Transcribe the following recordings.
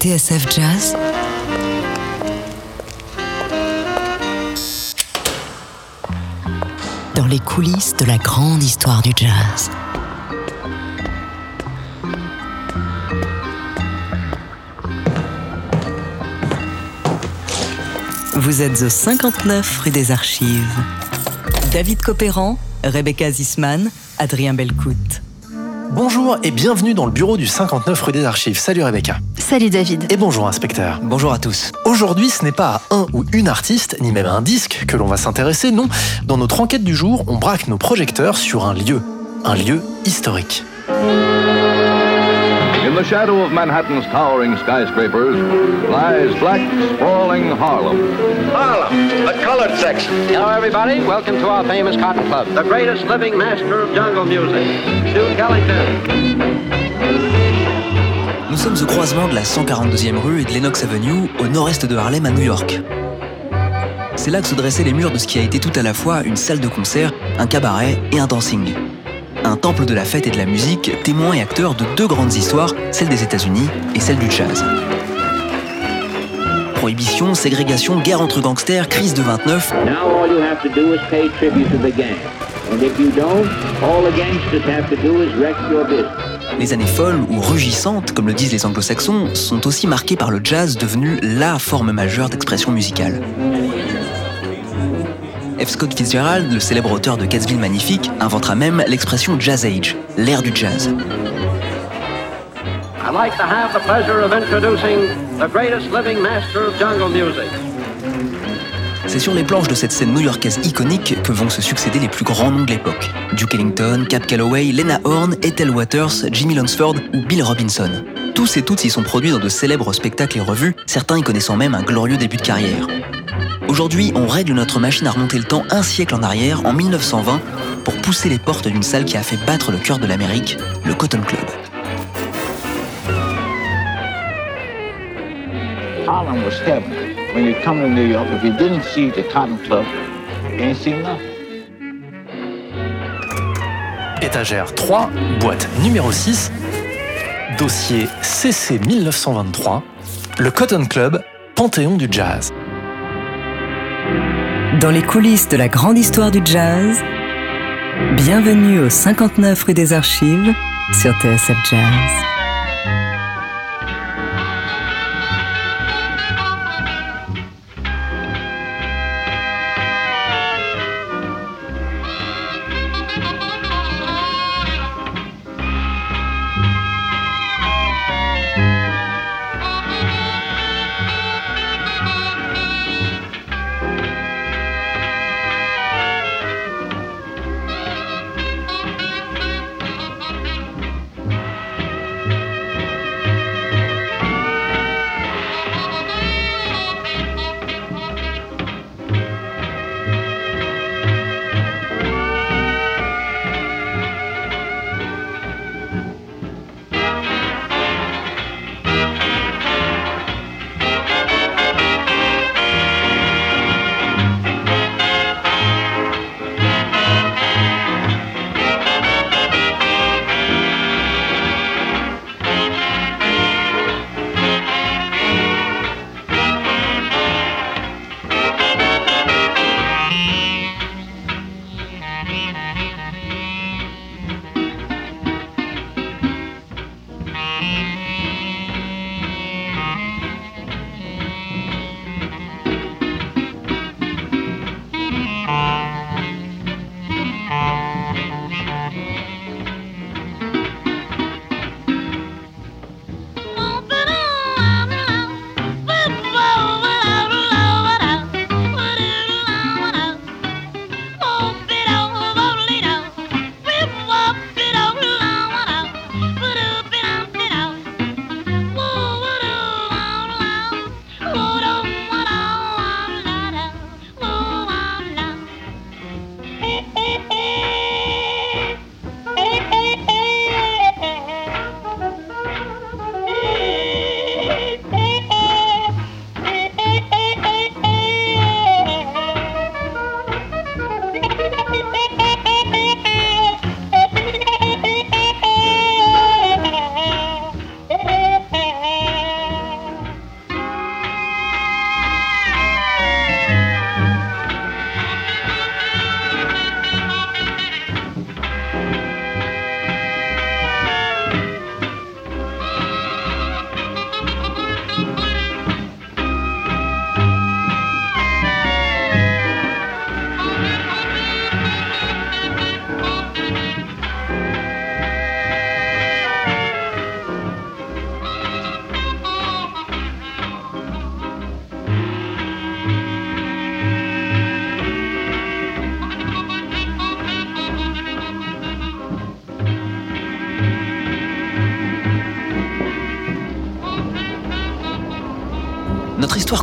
TSF Jazz Dans les coulisses de la grande histoire du jazz. Vous êtes au 59 rue des Archives. David Copéran, Rebecca Zisman, Adrien Belcout. Bonjour et bienvenue dans le bureau du 59 rue des Archives. Salut Rebecca. Salut David. Et bonjour inspecteur. Bonjour à tous. Aujourd'hui, ce n'est pas à un ou une artiste, ni même à un disque que l'on va s'intéresser, non. Dans notre enquête du jour, on braque nos projecteurs sur un lieu. Un lieu historique. In the shadow of Manhattan's towering skyscrapers lies black, sprawling Harlem. Harlem, the colored section. Hello, everybody. Welcome to our famous Cotton Club. The greatest living master of jungle music, Duke Ellington. Nous sommes au croisement de la 142e rue et de Lenox Avenue, au nord-est de Harlem, à New York. C'est là que se dressaient les murs de ce qui a été tout à la fois une salle de concert, un cabaret et un dancing. Un temple de la fête et de la musique, témoin et acteur de deux grandes histoires, celle des États-Unis et celle du jazz. Prohibition, ségrégation, guerre entre gangsters, crise de 29, Now Les années folles ou rugissantes, comme le disent les anglo-saxons, sont aussi marquées par le jazz devenu LA forme majeure d'expression musicale. F. Scott Fitzgerald, le célèbre auteur de Catesville Magnifique, inventera même l'expression Jazz Age, l'ère du jazz. I'd like to have the pleasure of introducing the greatest living master of jungle music. C'est sur les planches de cette scène new-yorkaise iconique que vont se succéder les plus grands noms de l'époque. Duke Ellington, Cap Calloway, Lena Horne, Ethel Waters, Jimmy Lunsford ou Bill Robinson. Tous et toutes y sont produits dans de célèbres spectacles et revues, certains y connaissant même un glorieux début de carrière. Aujourd'hui, on règle notre machine à remonter le temps un siècle en arrière, en 1920, pour pousser les portes d'une salle qui a fait battre le cœur de l'Amérique, le Cotton Club. When you come to New York, if you didn't see the Cotton Club, you ain't seen nothing. Étagère 3, boîte numéro 6, dossier CC 1923, le Cotton Club, Panthéon du jazz. Dans les coulisses de la grande histoire du jazz, bienvenue au 59 rue des Archives sur TSF Jazz.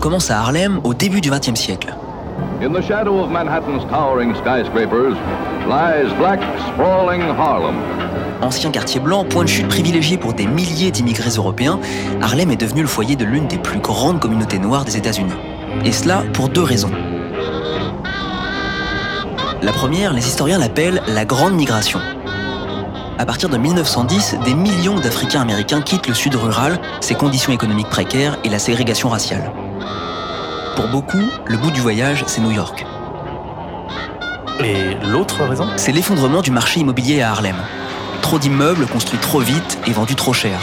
Commence à Harlem au début du XXe siècle. In the shadow of Manhattan's towering skyscrapers lies black, sprawling Harlem. Ancien quartier blanc, point de chute privilégié pour des milliers d'immigrés européens, Harlem est devenu le foyer de l'une des plus grandes communautés noires des États-Unis. Et cela pour deux raisons. La première, les historiens l'appellent la Grande Migration. À partir de 1910, des millions d'Africains américains quittent le sud rural, ses conditions économiques précaires et la ségrégation raciale. Pour beaucoup, le bout du voyage, c'est New York. Et l'autre raison? C'est l'effondrement du marché immobilier à Harlem. Trop d'immeubles construits trop vite et vendus trop cher.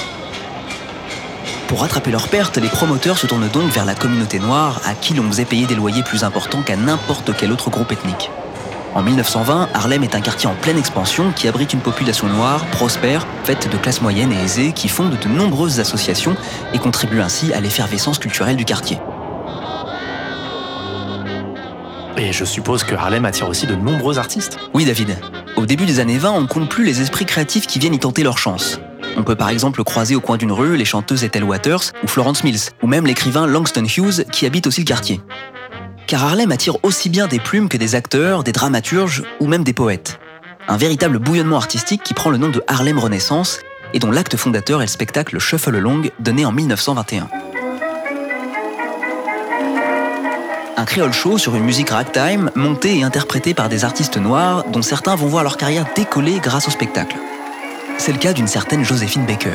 Pour rattraper leurs pertes, les promoteurs se tournent donc vers la communauté noire à qui l'on faisait payer des loyers plus importants qu'à n'importe quel autre groupe ethnique. En 1920, Harlem est un quartier en pleine expansion qui abrite une population noire, prospère, faite de classes moyennes et aisées qui fondent de nombreuses associations et contribuent ainsi à l'effervescence culturelle du quartier. Et je suppose que Harlem attire aussi de nombreux artistes. Oui David, au début des années 20, on compte plus les esprits créatifs qui viennent y tenter leur chance. On peut par exemple croiser au coin d'une rue les chanteuses Ethel Waters ou Florence Mills, ou même l'écrivain Langston Hughes qui habite aussi le quartier. Car Harlem attire aussi bien des plumes que des acteurs, des dramaturges ou même des poètes. Un véritable bouillonnement artistique qui prend le nom de Harlem Renaissance et dont l'acte fondateur est le spectacle Shuffle Along donné en 1921. Un créole show sur une musique ragtime montée et interprétée par des artistes noirs dont certains vont voir leur carrière décoller grâce au spectacle. C'est le cas d'une certaine Joséphine Baker.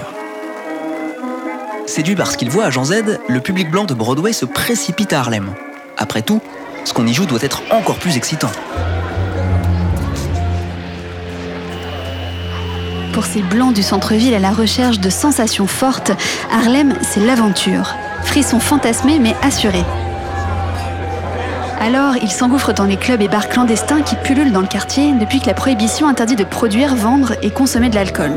Séduit par ce qu'il voit à Jean Z, le public blanc de Broadway se précipite à Harlem. Après tout, ce qu'on y joue doit être encore plus excitant. Pour ces blancs du centre-ville à la recherche de sensations fortes, Harlem, c'est l'aventure. Frisson fantasmé mais assuré. Alors, ils s'engouffrent dans les clubs et bars clandestins qui pullulent dans le quartier depuis que la prohibition interdit de produire, vendre et consommer de l'alcool.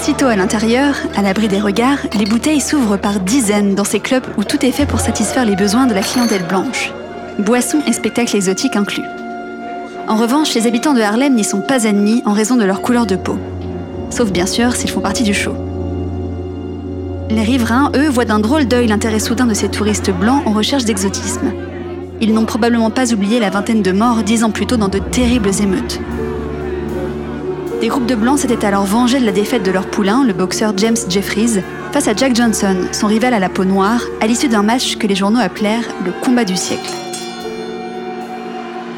Sitôt à l'intérieur, à l'abri des regards, les bouteilles s'ouvrent par dizaines dans ces clubs où tout est fait pour satisfaire les besoins de la clientèle blanche. Boissons et spectacles exotiques inclus. En revanche, les habitants de Harlem n'y sont pas admis en raison de leur couleur de peau. Sauf bien sûr s'ils font partie du show. Les riverains, eux, voient d'un drôle d'œil l'intérêt soudain de ces touristes blancs en recherche d'exotisme. Ils n'ont probablement pas oublié la vingtaine de morts dix ans plus tôt dans de terribles émeutes. Des groupes de blancs s'étaient alors vengés de la défaite de leur poulain, le boxeur James Jeffries, face à Jack Johnson, son rival à la peau noire, à l'issue d'un match que les journaux appelèrent le combat du siècle.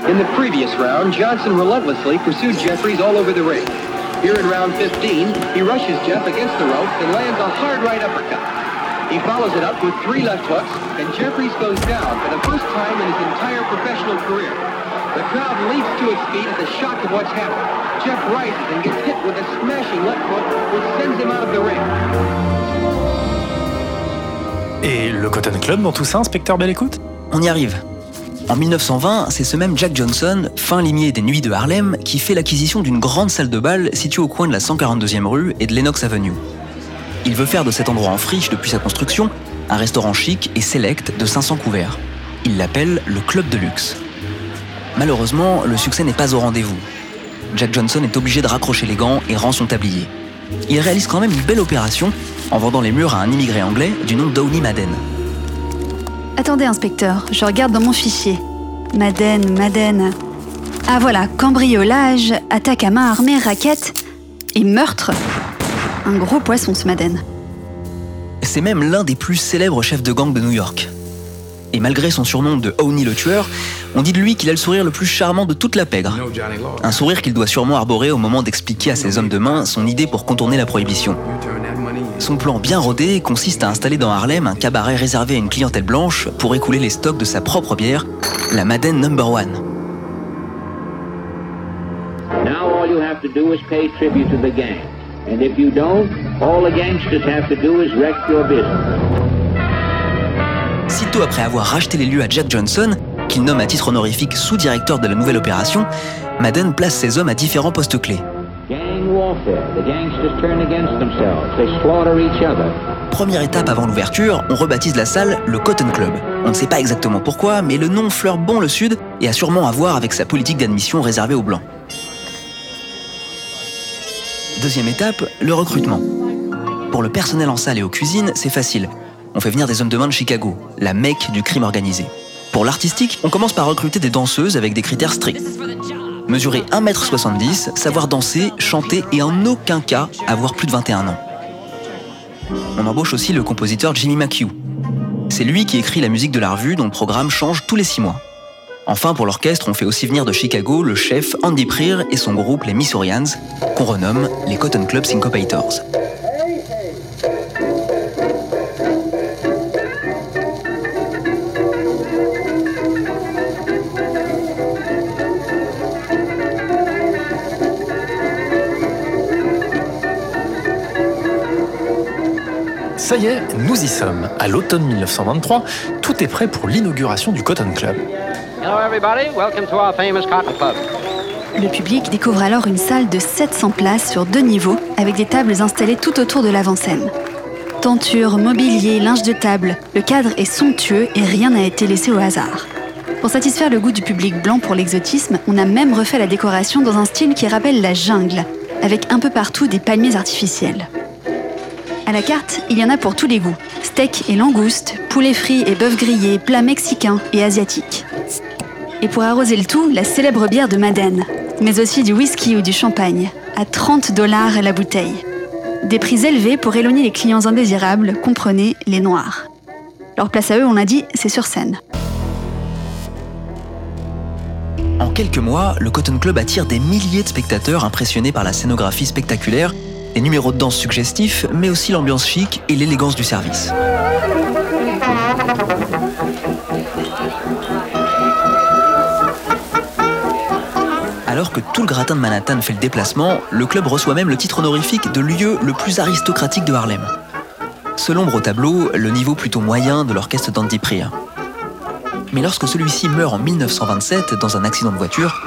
In the previous round, Johnson relentlessly pursued Jeffries all over the ring. Here in round 15, he rushes Jeff against the ropes and lands a hard right uppercut. He follows it up with three left hooks, and Jeffries goes down for the first time in his entire professional career. The crowd leaps to its feet at the shock of what's happened. Jeff rises and gets hit with a smashing left hook, which sends him out of the ring. Et le Cotton Club dans tout ça, inspecteur Belle Écoute? On y arrive. En 1920, c'est ce même Jack Johnson, fin limier des Nuits de Harlem, qui fait l'acquisition d'une grande salle de bal située au coin de la 142e rue et de Lenox Avenue. Il veut faire de cet endroit en friche depuis sa construction un restaurant chic et select de 500 couverts. Il l'appelle le Club de Luxe. Malheureusement, le succès n'est pas au rendez-vous. Jack Johnson est obligé de raccrocher les gants et rend son tablier. Il réalise quand même une belle opération en vendant les murs à un immigré anglais du nom d'Owney Madden. Attendez, inspecteur, je regarde dans mon fichier. Madden, Madden. Ah voilà, cambriolage, attaque à main armée, raquette et meurtre. Un gros poisson ce Madden. C'est même l'un des plus célèbres chefs de gang de New York. Et malgré son surnom de Owney le tueur, on dit de lui qu'il a le sourire le plus charmant de toute la pègre. Un sourire qu'il doit sûrement arborer au moment d'expliquer à ses hommes de main son idée pour contourner la prohibition. Son plan bien rodé consiste à installer dans Harlem un cabaret réservé à une clientèle blanche pour écouler les stocks de sa propre bière, la Madden Number One. Now all you have to do is pay tribute to the gang. And if you don't, all the gangsters have to do is wreck your business. Sitôt après avoir racheté les lieux à Jack Johnson, qu'il nomme à titre honorifique sous-directeur de la nouvelle opération, Madden place ses hommes à différents postes clés. Première étape avant l'ouverture, on rebaptise la salle le Cotton Club. On ne sait pas exactement pourquoi, mais le nom fleure bon le Sud et a sûrement à voir avec sa politique d'admission réservée aux Blancs. Deuxième étape, le recrutement. Pour le personnel en salle et aux cuisines, c'est facile. on fait venir des hommes de main de Chicago, la mecque du crime organisé. Pour l'artistique, on commence par recruter des danseuses avec des critères stricts. Mesurer 1m70, savoir danser, chanter et en aucun cas avoir plus de 21 ans. On embauche aussi le compositeur Jimmy McHugh. C'est lui qui écrit la musique de la revue dont le programme change tous les 6 mois. Enfin, pour l'orchestre, on fait aussi venir de Chicago le chef Andy Preer et son groupe les Missourians, qu'on renomme les Cotton Club Syncopators. Ça y est, nous y sommes. À l'automne 1923, tout est prêt pour l'inauguration du Cotton Club. Hello, everybody. Welcome to our famous Cotton Club. Le public découvre alors une salle de 700 places sur deux niveaux, avec des tables installées tout autour de l'avant-scène. Tentures, mobilier, linge de table, le cadre est somptueux et rien n'a été laissé au hasard. Pour satisfaire le goût du public blanc pour l'exotisme, on a même refait la décoration dans un style qui rappelle la jungle, avec un peu partout des palmiers artificiels. À la carte, il y en a pour tous les goûts. Steak et langoustes, poulet frit et bœuf grillé, plats mexicains et asiatiques. Et pour arroser le tout, la célèbre bière de Madène, mais aussi du whisky ou du champagne, à 30 dollars la bouteille. Des prix élevés pour éloigner les clients indésirables, comprenez les noirs. Leur place à eux, on l'a dit, c'est sur scène. En quelques mois, le Cotton Club attire des milliers de spectateurs impressionnés par la scénographie spectaculaire, les numéros de danse suggestifs, mais aussi l'ambiance chic et l'élégance du service. Alors que tout le gratin de Manhattan fait le déplacement, le club reçoit même le titre honorifique de lieu le plus aristocratique de Harlem. Se l'ombre au tableau, le niveau plutôt moyen de l'orchestre d'Andy. Mais lorsque celui-ci meurt en 1927 dans un accident de voiture,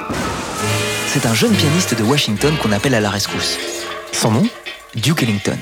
c'est un jeune pianiste de Washington qu'on appelle à la rescousse. Son nom? Duke Ellington.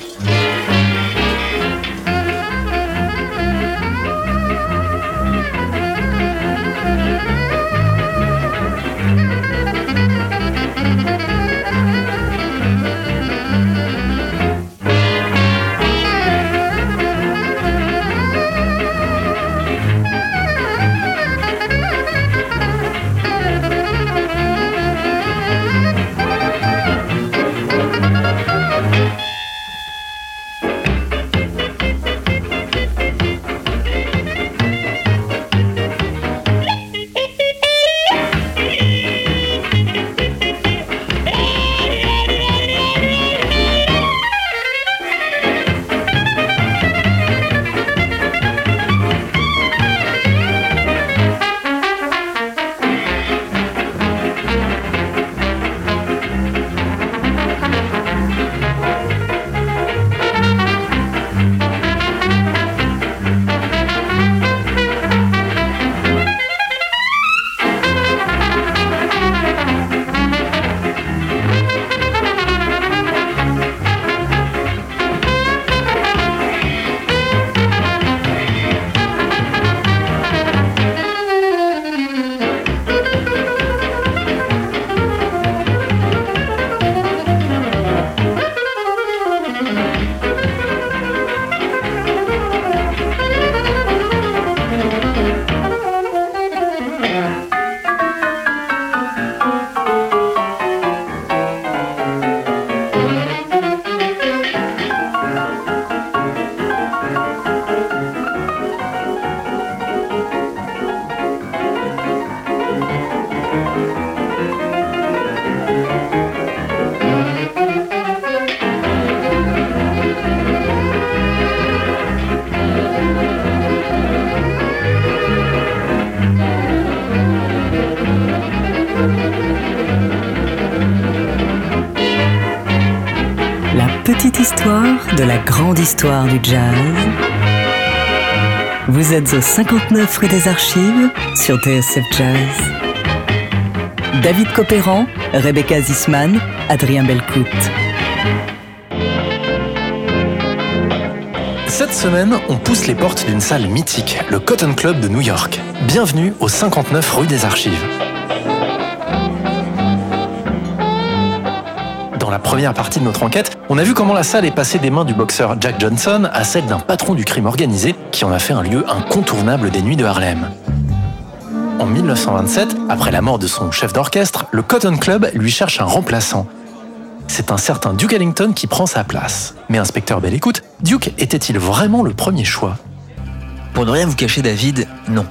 Grande histoire du jazz. Vous êtes au 59 rue des Archives sur TSF Jazz. David Copéran, Rebecca Zisman, Adrien Belcout. Cette semaine, on pousse les portes d'une salle mythique, le Cotton Club de New York. Bienvenue au 59 rue des Archives. Dans la première partie de notre enquête, on a vu comment la salle est passée des mains du boxeur Jack Johnson à celle d'un patron du crime organisé qui en a fait un lieu incontournable des nuits de Harlem. En 1927, après la mort de son chef d'orchestre, le Cotton Club lui cherche un remplaçant. C'est un certain Duke Ellington qui prend sa place. Mais inspecteur Belle Écoute, Duke était-il vraiment le premier choix? Pour ne rien vous cacher David, non.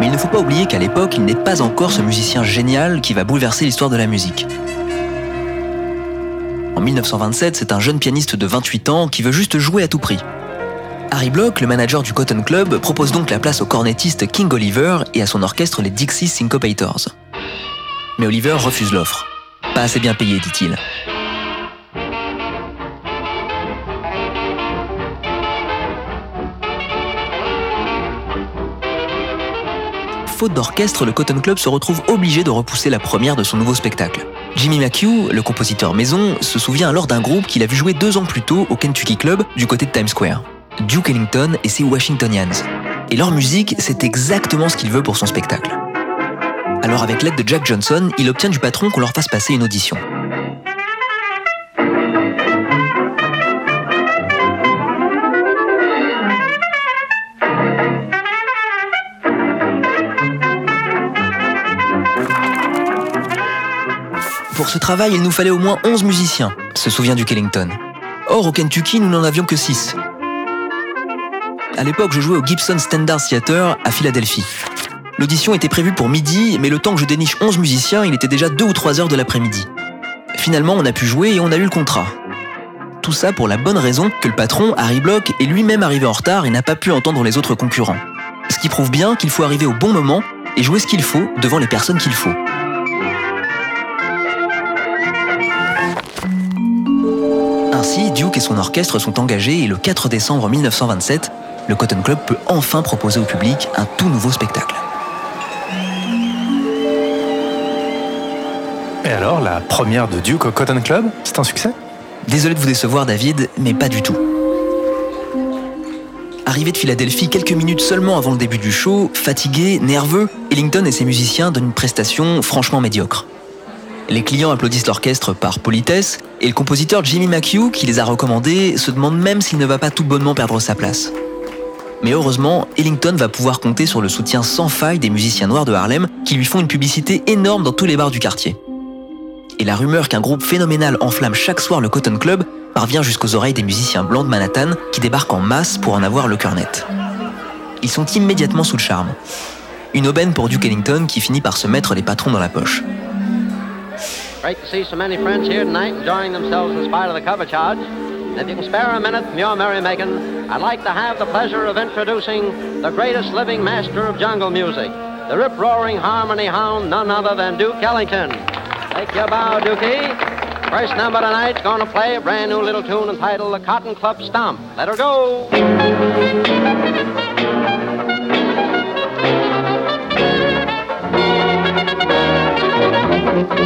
Mais il ne faut pas oublier qu'à l'époque, il n'est pas encore ce musicien génial qui va bouleverser l'histoire de la musique. En 1927, c'est un jeune pianiste de 28 ans qui veut juste jouer à tout prix. Harry Block, le manager du Cotton Club, propose donc la place au cornettiste King Oliver et à son orchestre les Dixie Syncopators. Mais Oliver refuse l'offre. Pas assez bien payé, dit-il. faute d'orchestre, le Cotton Club se retrouve obligé de repousser la première de son nouveau spectacle. Jimmy McHugh, le compositeur maison, se souvient alors d'un groupe qu'il a vu jouer deux ans plus tôt au Kentucky Club du côté de Times Square. Duke Ellington et ses Washingtonians. Et leur musique, c'est exactement ce qu'il veut pour son spectacle. Alors avec l'aide de Jack Johnson, il obtient du patron qu'on leur fasse passer une audition. Pour ce travail, il nous fallait au moins 11 musiciens, se souvient du Kellington. Or, au Kentucky, nous n'en avions que 6. À l'époque, je jouais au Gibson Standard Theater à Philadelphie. L'audition était prévue pour midi, mais le temps que je déniche 11 musiciens, il était déjà 2 ou 3 heures de l'après-midi. Finalement, on a pu jouer et on a eu le contrat. Tout ça pour la bonne raison que le patron, Harry Block, est lui-même arrivé en retard et n'a pas pu entendre les autres concurrents. Ce qui prouve bien qu'il faut arriver au bon moment et jouer ce qu'il faut devant les personnes qu'il faut. Son orchestre sont engagés et le 4 décembre 1927, le Cotton Club peut enfin proposer au public un tout nouveau spectacle. Et alors, la première de Duke au Cotton Club, c'est un succès? Désolé de vous décevoir David, mais pas du tout. Arrivé de Philadelphie quelques minutes seulement avant le début du show, fatigué, nerveux, Ellington et ses musiciens donnent une prestation franchement médiocre. Les clients applaudissent l'orchestre par politesse, et le compositeur Jimmy McHugh, qui les a recommandés, se demande même s'il ne va pas tout bonnement perdre sa place. Mais heureusement, Ellington va pouvoir compter sur le soutien sans faille des musiciens noirs de Harlem, qui lui font une publicité énorme dans tous les bars du quartier. Et la rumeur qu'un groupe phénoménal enflamme chaque soir le Cotton Club parvient jusqu'aux oreilles des musiciens blancs de Manhattan qui débarquent en masse pour en avoir le cœur net. Ils sont immédiatement sous le charme. Une aubaine pour Duke Ellington qui finit par se mettre les patrons dans la poche. Great to see so many friends here tonight enjoying themselves in spite of the cover charge. And if you can spare a minute from your merrymaking, I'd like to have the pleasure of introducing the greatest living master of jungle music, the rip-roaring harmony hound, none other than Duke Ellington. Take your bow, Dukey. First number tonight's going to play a brand new little tune entitled The Cotton Club Stomp. Let her go.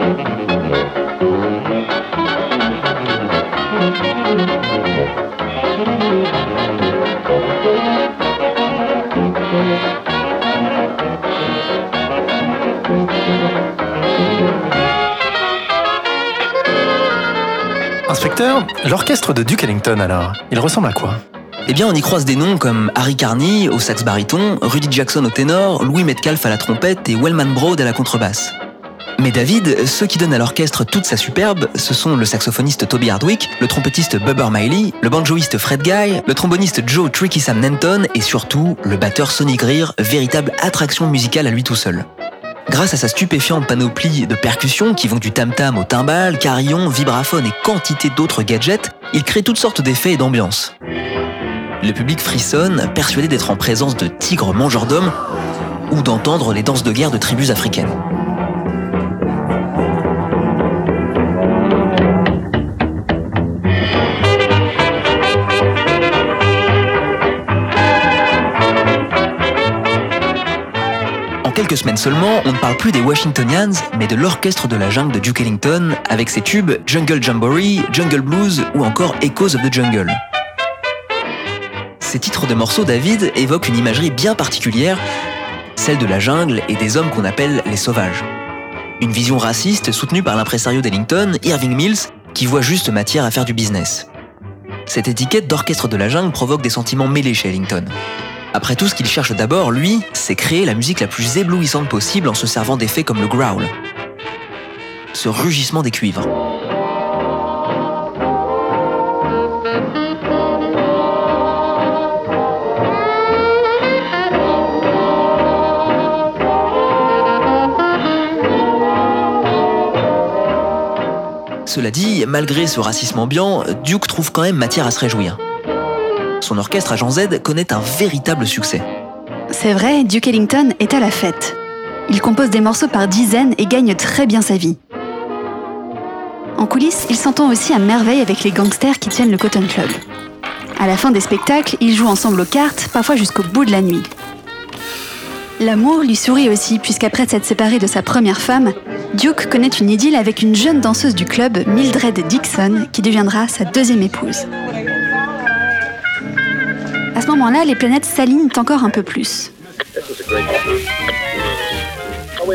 L'orchestre de Duke Ellington alors, il ressemble à quoi? Eh bien, on y croise des noms comme Harry Carney au sax baryton, Rudy Jackson au ténor, Louis Metcalf à la trompette et Wellman Broad à la contrebasse. Mais David, ceux qui donnent à l'orchestre toute sa superbe, ce sont le saxophoniste Toby Hardwick, le trompettiste Bubber Miley, le banjoïste Fred Guy, le tromboniste Joe Tricky Sam Nenton et surtout le batteur Sonny Greer, véritable attraction musicale à lui tout seul. Grâce à sa stupéfiante panoplie de percussions qui vont du tam-tam au timbal, carillon, vibraphone et quantité d'autres gadgets, il crée toutes sortes d'effets et d'ambiance. Le public frissonne, persuadé d'être en présence de tigres mangeurs d'hommes ou d'entendre les danses de guerre de tribus africaines. Semaines seulement, on ne parle plus des Washingtonians, mais de l'orchestre de la jungle de Duke Ellington, avec ses tubes Jungle Jamboree, Jungle Blues ou encore Echoes of the Jungle. Ces titres de morceaux, David, évoquent une imagerie bien particulière, celle de la jungle et des hommes qu'on appelle les sauvages. Une vision raciste soutenue par l'impresario d'Ellington, Irving Mills, qui voit juste matière à faire du business. Cette étiquette d'orchestre de la jungle provoque des sentiments mêlés chez Ellington. Après tout, ce qu'il cherche d'abord, lui, c'est créer la musique la plus éblouissante possible en se servant d'effets comme le growl, ce rugissement des cuivres. Cela dit, malgré ce racisme ambiant, Duke trouve quand même matière à se réjouir. Son orchestre Agent Z connaît un véritable succès. C'est vrai, Duke Ellington est à la fête. Il compose des morceaux par dizaines et gagne très bien sa vie. En coulisses, il s'entend aussi à merveille avec les gangsters qui tiennent le Cotton Club. À la fin des spectacles, ils jouent ensemble aux cartes, parfois jusqu'au bout de la nuit. L'amour lui sourit aussi, puisqu'après s'être séparé de sa première femme, Duke connaît une idylle avec une jeune danseuse du club, Mildred Dixon, qui deviendra sa deuxième épouse. À ce moment-là, les planètes s'alignent encore un peu plus.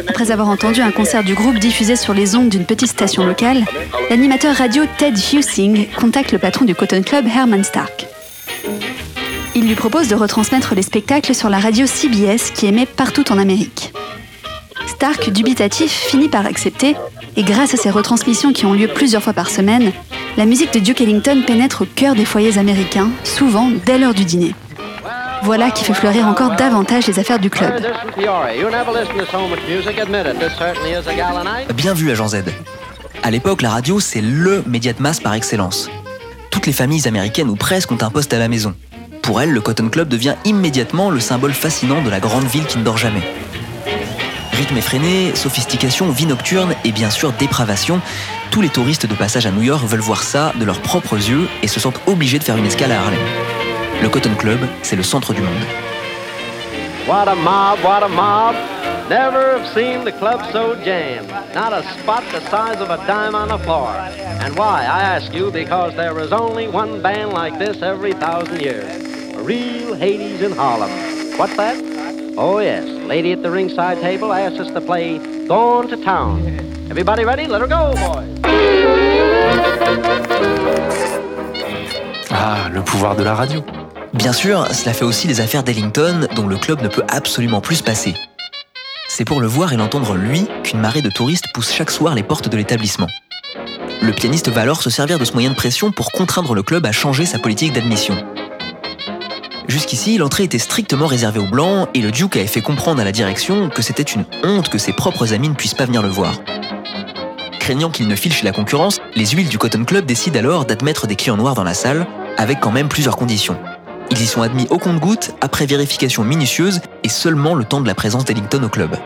Après avoir entendu un concert du groupe diffusé sur les ondes d'une petite station locale, l'animateur radio Ted Husing contacte le patron du Cotton Club, Herman Stark. Il lui propose de retransmettre les spectacles sur la radio CBS qui émet partout en Amérique. Stark, dubitatif, finit par accepter, et grâce à ces retransmissions qui ont lieu plusieurs fois par semaine, la musique de Duke Ellington pénètre au cœur des foyers américains, souvent dès l'heure du dîner. Voilà qui fait fleurir encore davantage les affaires du club. Bien vu, Agent Z. À l'époque, la radio, c'est LE média de masse par excellence. Toutes les familles américaines ou presque ont un poste à la maison. Pour elles, le Cotton Club devient immédiatement le symbole fascinant de la grande ville qui ne dort jamais. Rythme effréné, sophistication, vie nocturne et bien sûr dépravation, tous les touristes de passage à New York veulent voir ça de leurs propres yeux et se sentent obligés de faire une escale à Harlem. Le Cotton Club, c'est le centre du monde. What a mob, what a mob. Never have seen the club so jammed. Not a spot the size of a dime on the floor. And why, I ask you, because there is only one band like this every thousand years. A real Hades in Harlem. What's that? Oh, yes. Lady at the ringside table asked us to play Going to Town. Everybody ready? Let her go, boys. Ah, le pouvoir de la radio. Bien sûr, cela fait aussi les affaires d'Ellington dont le club ne peut absolument plus se passer. C'est pour le voir et l'entendre lui qu'une marée de touristes pousse chaque soir les portes de l'établissement. Le pianiste va alors se servir de ce moyen de pression pour contraindre le club à changer sa politique d'admission. Jusqu'ici, l'entrée était strictement réservée aux blancs et le Duke avait fait comprendre à la direction que c'était une honte que ses propres amis ne puissent pas venir le voir. Craignant qu'il ne file chez la concurrence, les huiles du Cotton Club décident alors d'admettre des clients noirs dans la salle, avec quand même plusieurs conditions. Ils y sont admis au compte-gouttes, après vérification minutieuse et seulement le temps de la présence d'Ellington au club.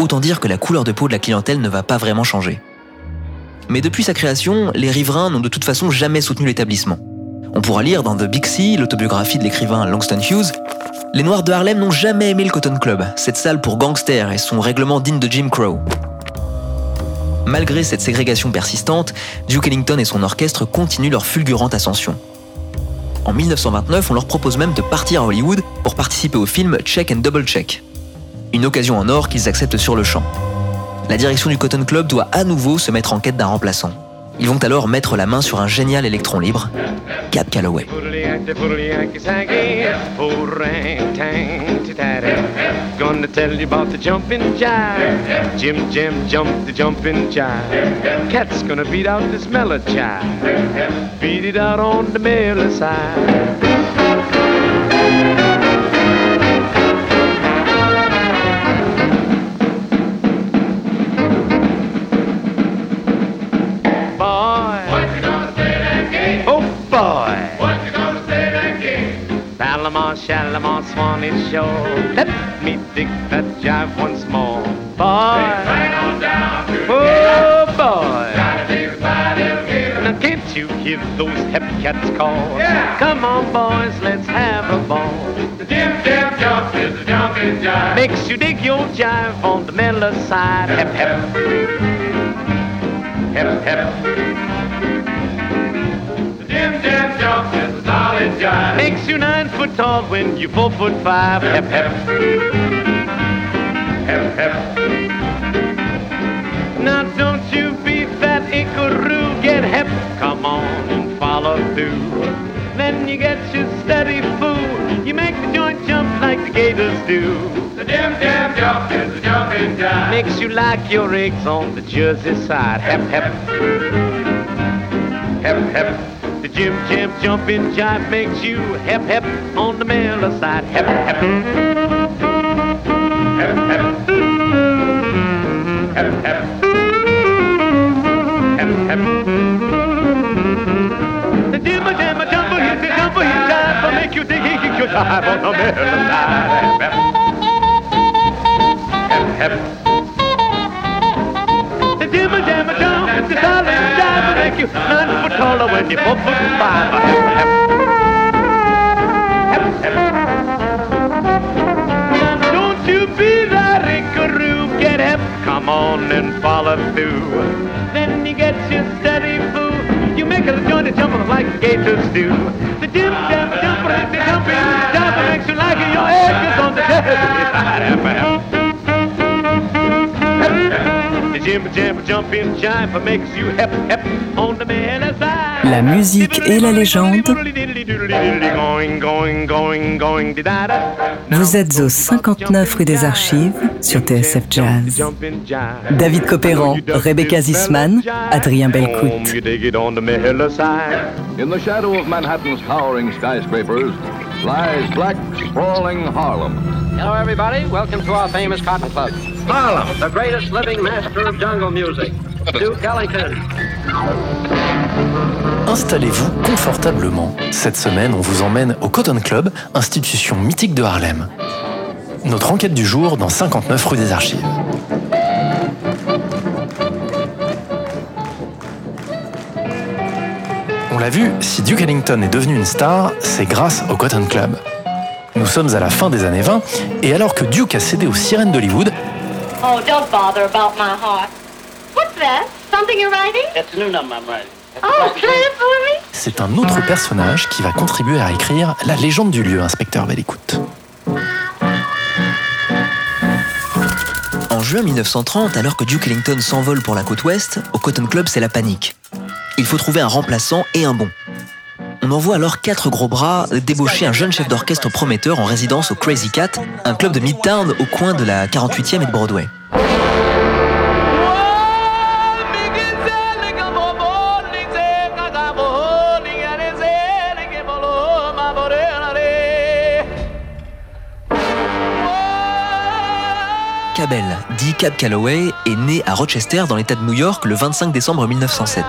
Autant dire que la couleur de peau de la clientèle ne va pas vraiment changer. Mais depuis sa création, les riverains n'ont de toute façon jamais soutenu l'établissement. On pourra lire dans The Big Sea, l'autobiographie de l'écrivain Langston Hughes, les Noirs de Harlem n'ont jamais aimé le Cotton Club, cette salle pour gangsters et son règlement digne de Jim Crow. Malgré cette ségrégation persistante, Duke Ellington et son orchestre continuent leur fulgurante ascension. En 1929, on leur propose même de partir à Hollywood pour participer au film Check and Double Check. Une occasion en or qu'ils acceptent sur le champ. La direction du Cotton Club doit à nouveau se mettre en quête d'un remplaçant. Ils vont alors mettre la main sur un génial électron libre, Cab Calloway. Beat it out on the side. Shalimar, Shore. Let me dig that jive once more. Boy. Right on down to oh boy. Now can't you hear those happy cats call? Yeah. Come on boys, let's have a ball. The dim dim jump is the jumping jive. Makes you dig your jive on the Miller side. Hep, hep. Hep, hep. Jim jive. Makes you nine foot tall when you four foot five. Hep, hep. Hep, hep. Now don't you beat that Ikaru, get hep. Come on and follow through. Then you get your steady fool. You make the joint jump like the gators do. The Jim Jam jump is a jumping jive. Makes you like your eggs on the Jersey side. Hep, hep. Hep, Jim Jam jumping jive makes you hep, hep on the Miller side. Hep, hep. Hep, hep. Hep, hep. Hep, hep. The Jim Jam jumper, he's the jumper, he's jive, will make you dig, your jive on the Miller side. Hep, hep. Hep, hep. The jimmer jammer jump, it's a solid will make you nine foot taller when you're four foot five. Don't you be that Ickaroo, get hep, come on and follow through. Then you get your steady fool. You make a joint a jumper like gators do. The jim jammer jumper is the jumping will makes you like. Your egg is on the Jersey La musique et la légende. Going, going, going, going, di-da-da. Vous êtes au 59 rue des Archives sur TSF Jazz. David Copéran, Rebecca Zisman, Adrien Belcout. In the shadow of Manhattan's towering skyscrapers lies black, sprawling Harlem. Hello, everybody. Welcome to our famous Cotton Club. Harlem, the greatest living master of jungle music, Duke Ellington. Installez-vous confortablement. Cette semaine, on vous emmène au Cotton Club, institution mythique de Harlem. Notre enquête du jour dans 59 rue des Archives. L'a vu, si Duke Ellington est devenu une star, c'est grâce au Cotton Club. Nous sommes à la fin des années 20, et alors que Duke a cédé aux sirènes d'Hollywood, Oh, don't bother about my heart. What's that? Something you're writing? It's a new number I'm writing. Oh, play it for me. c'est un autre personnage qui va contribuer à écrire la légende du lieu, inspecteur Bellicout. En juin 1930, alors que Duke Ellington s'envole pour la côte ouest, au Cotton Club, c'est la panique. Il faut trouver un remplaçant et un bon. On envoie alors quatre gros bras débaucher un jeune chef d'orchestre prometteur en résidence au Crazy Cat, un club de Midtown au coin de la 48e et de Broadway. Cabell, dit Cab Calloway, est né à Rochester dans l'État de New York le 25 décembre 1907.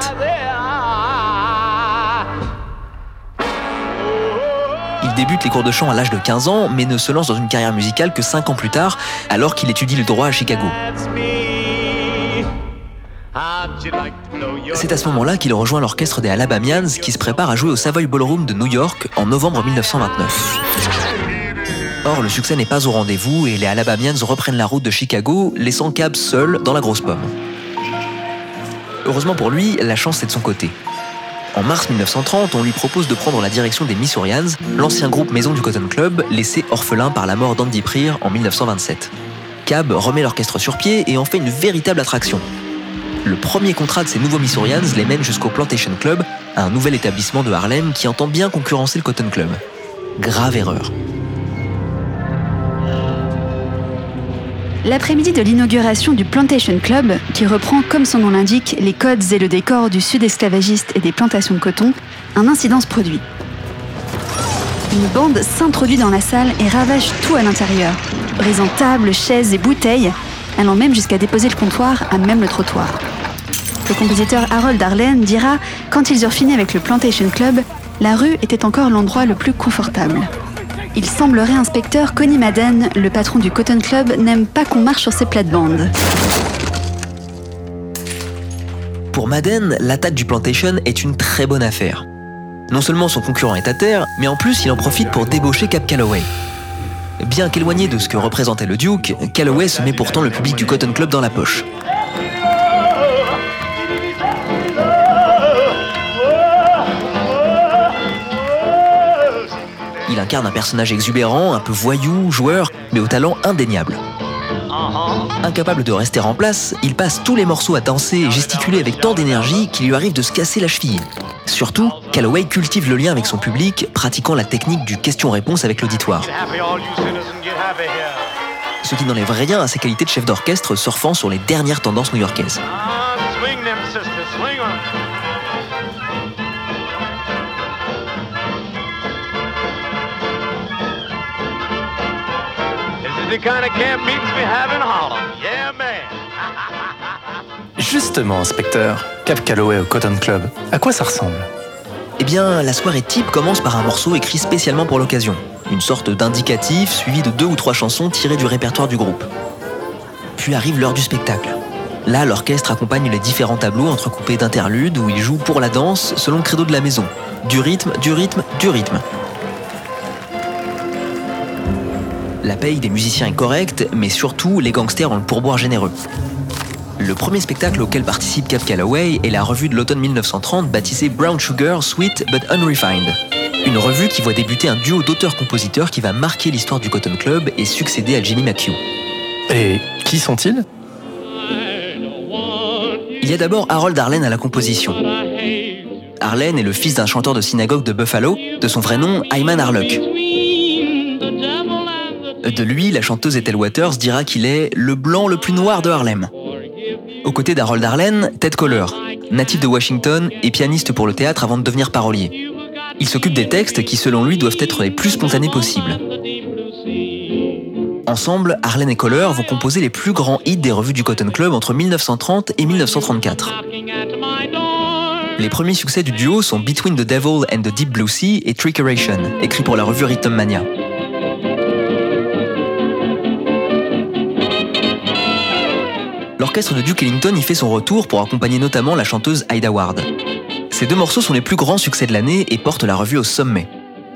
Il débute les cours de chant à l'âge de 15 ans, mais ne se lance dans une carrière musicale que 5 ans plus tard, alors qu'il étudie le droit à Chicago. C'est à ce moment-là qu'il rejoint l'orchestre des Alabamians qui se prépare à jouer au Savoy Ballroom de New York en novembre 1929. Or, le succès n'est pas au rendez-vous et les Alabamians reprennent la route de Chicago, laissant Cab seul dans la grosse pomme. Heureusement pour lui, la chance est de son côté. En mars 1930, on lui propose de prendre la direction des Missourians, l'ancien groupe maison du Cotton Club, laissé orphelin par la mort d'Andy Preer en 1927. Cab remet l'orchestre sur pied et en fait une véritable attraction. Le premier contrat de ces nouveaux Missourians les mène jusqu'au Plantation Club, un nouvel établissement de Harlem qui entend bien concurrencer le Cotton Club. Grave erreur. L'après-midi de l'inauguration du Plantation Club, qui reprend comme son nom l'indique les codes et le décor du sud esclavagiste et des plantations de coton, un incident se produit. Une bande s'introduit dans la salle et ravage tout à l'intérieur, brisant tables, chaises et bouteilles, allant même jusqu'à déposer le comptoir à même le trottoir. Le compositeur Harold Arlen dira Quand ils eurent fini avec le Plantation Club, la rue était encore l'endroit le plus confortable. Il semblerait, inspecteur, Connie Madden, le patron du Cotton Club, n'aime pas qu'on marche sur ses plates-bandes. Pour Madden, l'attaque du Plantation est une très bonne affaire. Non seulement son concurrent est à terre, mais en plus il en profite pour débaucher Cap Calloway. Bien qu'éloigné de ce que représentait le Duke, Calloway se met pourtant le public du Cotton Club dans la poche. Un personnage exubérant, un peu voyou, joueur, mais au talent indéniable. Incapable de rester en place, il passe tous les morceaux à danser et gesticuler avec tant d'énergie qu'il lui arrive de se casser la cheville. Surtout, Calloway cultive le lien avec son public, pratiquant la technique du question-réponse avec l'auditoire. Ce qui n'enlève rien à ses qualités de chef d'orchestre surfant sur les dernières tendances new-yorkaises. Justement, inspecteur, Cap Calloway au Cotton Club, à quoi ça ressemble Eh bien, la soirée type commence par un morceau écrit spécialement pour l'occasion, une sorte d'indicatif suivi de deux ou trois chansons tirées du répertoire du groupe. Puis arrive l'heure du spectacle. Là, l'orchestre accompagne les différents tableaux entrecoupés d'interludes où ils jouent pour la danse selon le credo de la maison. Du rythme, du rythme, du rythme. La paye des musiciens est correcte, mais surtout, les gangsters ont le pourboire généreux. Le premier spectacle auquel participe Cap Calloway est la revue de l'automne 1930 baptisée Brown Sugar, Sweet but Unrefined. Une revue qui voit débuter un duo d'auteurs-compositeurs qui va marquer l'histoire du Cotton Club et succéder à Jimmy McHugh. Et qui sont-ils? Il y a d'abord Harold Arlen à la composition. Arlen est le fils d'un chanteur de synagogue de Buffalo, de son vrai nom Ayman Harlock. De lui, la chanteuse Ethel Waters dira qu'il est le blanc le plus noir de Harlem. Aux côtés d'Harold Arlen, Ted Koller, natif de Washington et pianiste pour le théâtre avant de devenir parolier. Il s'occupe des textes qui, selon lui, doivent être les plus spontanés possibles. Ensemble, Arlen et Koller vont composer les plus grands hits des revues du Cotton Club entre 1930 et 1934. Les premiers succès du duo sont Between the Devil and the Deep Blue Sea et Trickeration, écrit pour la revue Rhythm Mania. L'orchestre de Duke Ellington y fait son retour pour accompagner notamment la chanteuse Ida Ward. Ces deux morceaux sont les plus grands succès de l'année et portent la revue au sommet.